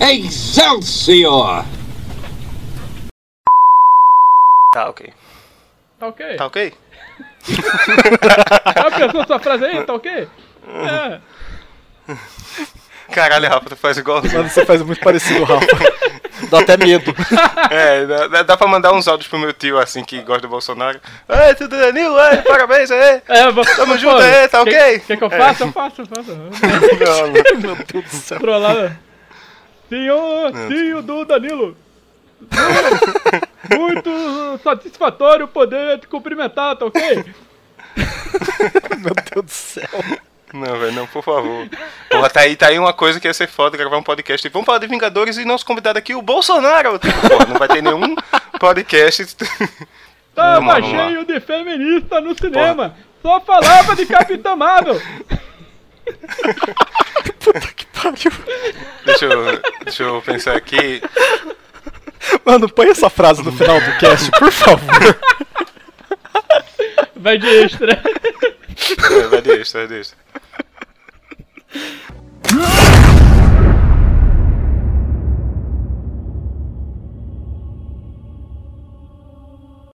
Excelsior! Tá ok. Tá ok? Tá ok? Já (laughs) pensou sua frase aí? Tá ok? É. Caralho, Rafa, tu faz igual. Mano, você faz muito parecido, Rafa. (laughs) Dá até medo. É, dá, dá pra mandar uns áudios pro meu tio, assim, que gosta do Bolsonaro. Ei, tudo Danilo, ei, parabéns, aí. É, vou, Tamo junto aí, tá ok? Quer, que eu faça? Eu faço, eu faço. Não, não. Meu Deus do céu. Trollar. Senhor, tio do Danilo. Muito satisfatório poder te cumprimentar, tá ok? (laughs) Meu Deus do céu. Não, velho, não, por favor. Porra, tá aí, tá aí uma coisa que ia ser foda gravar um podcast. Vamos falar de Vingadores e nosso convidado aqui, o Bolsonaro. Porra, não vai ter nenhum podcast. Tava Vamos lá, vamos lá. cheio de feminista no cinema. Só falava de Capitã Marvel. (laughs) Puta que pariu. Deixa eu, deixa eu pensar aqui. Mano, põe essa frase no final do cast, por favor. Vai de extra. É, vai de extra, vai de extra. (laughs)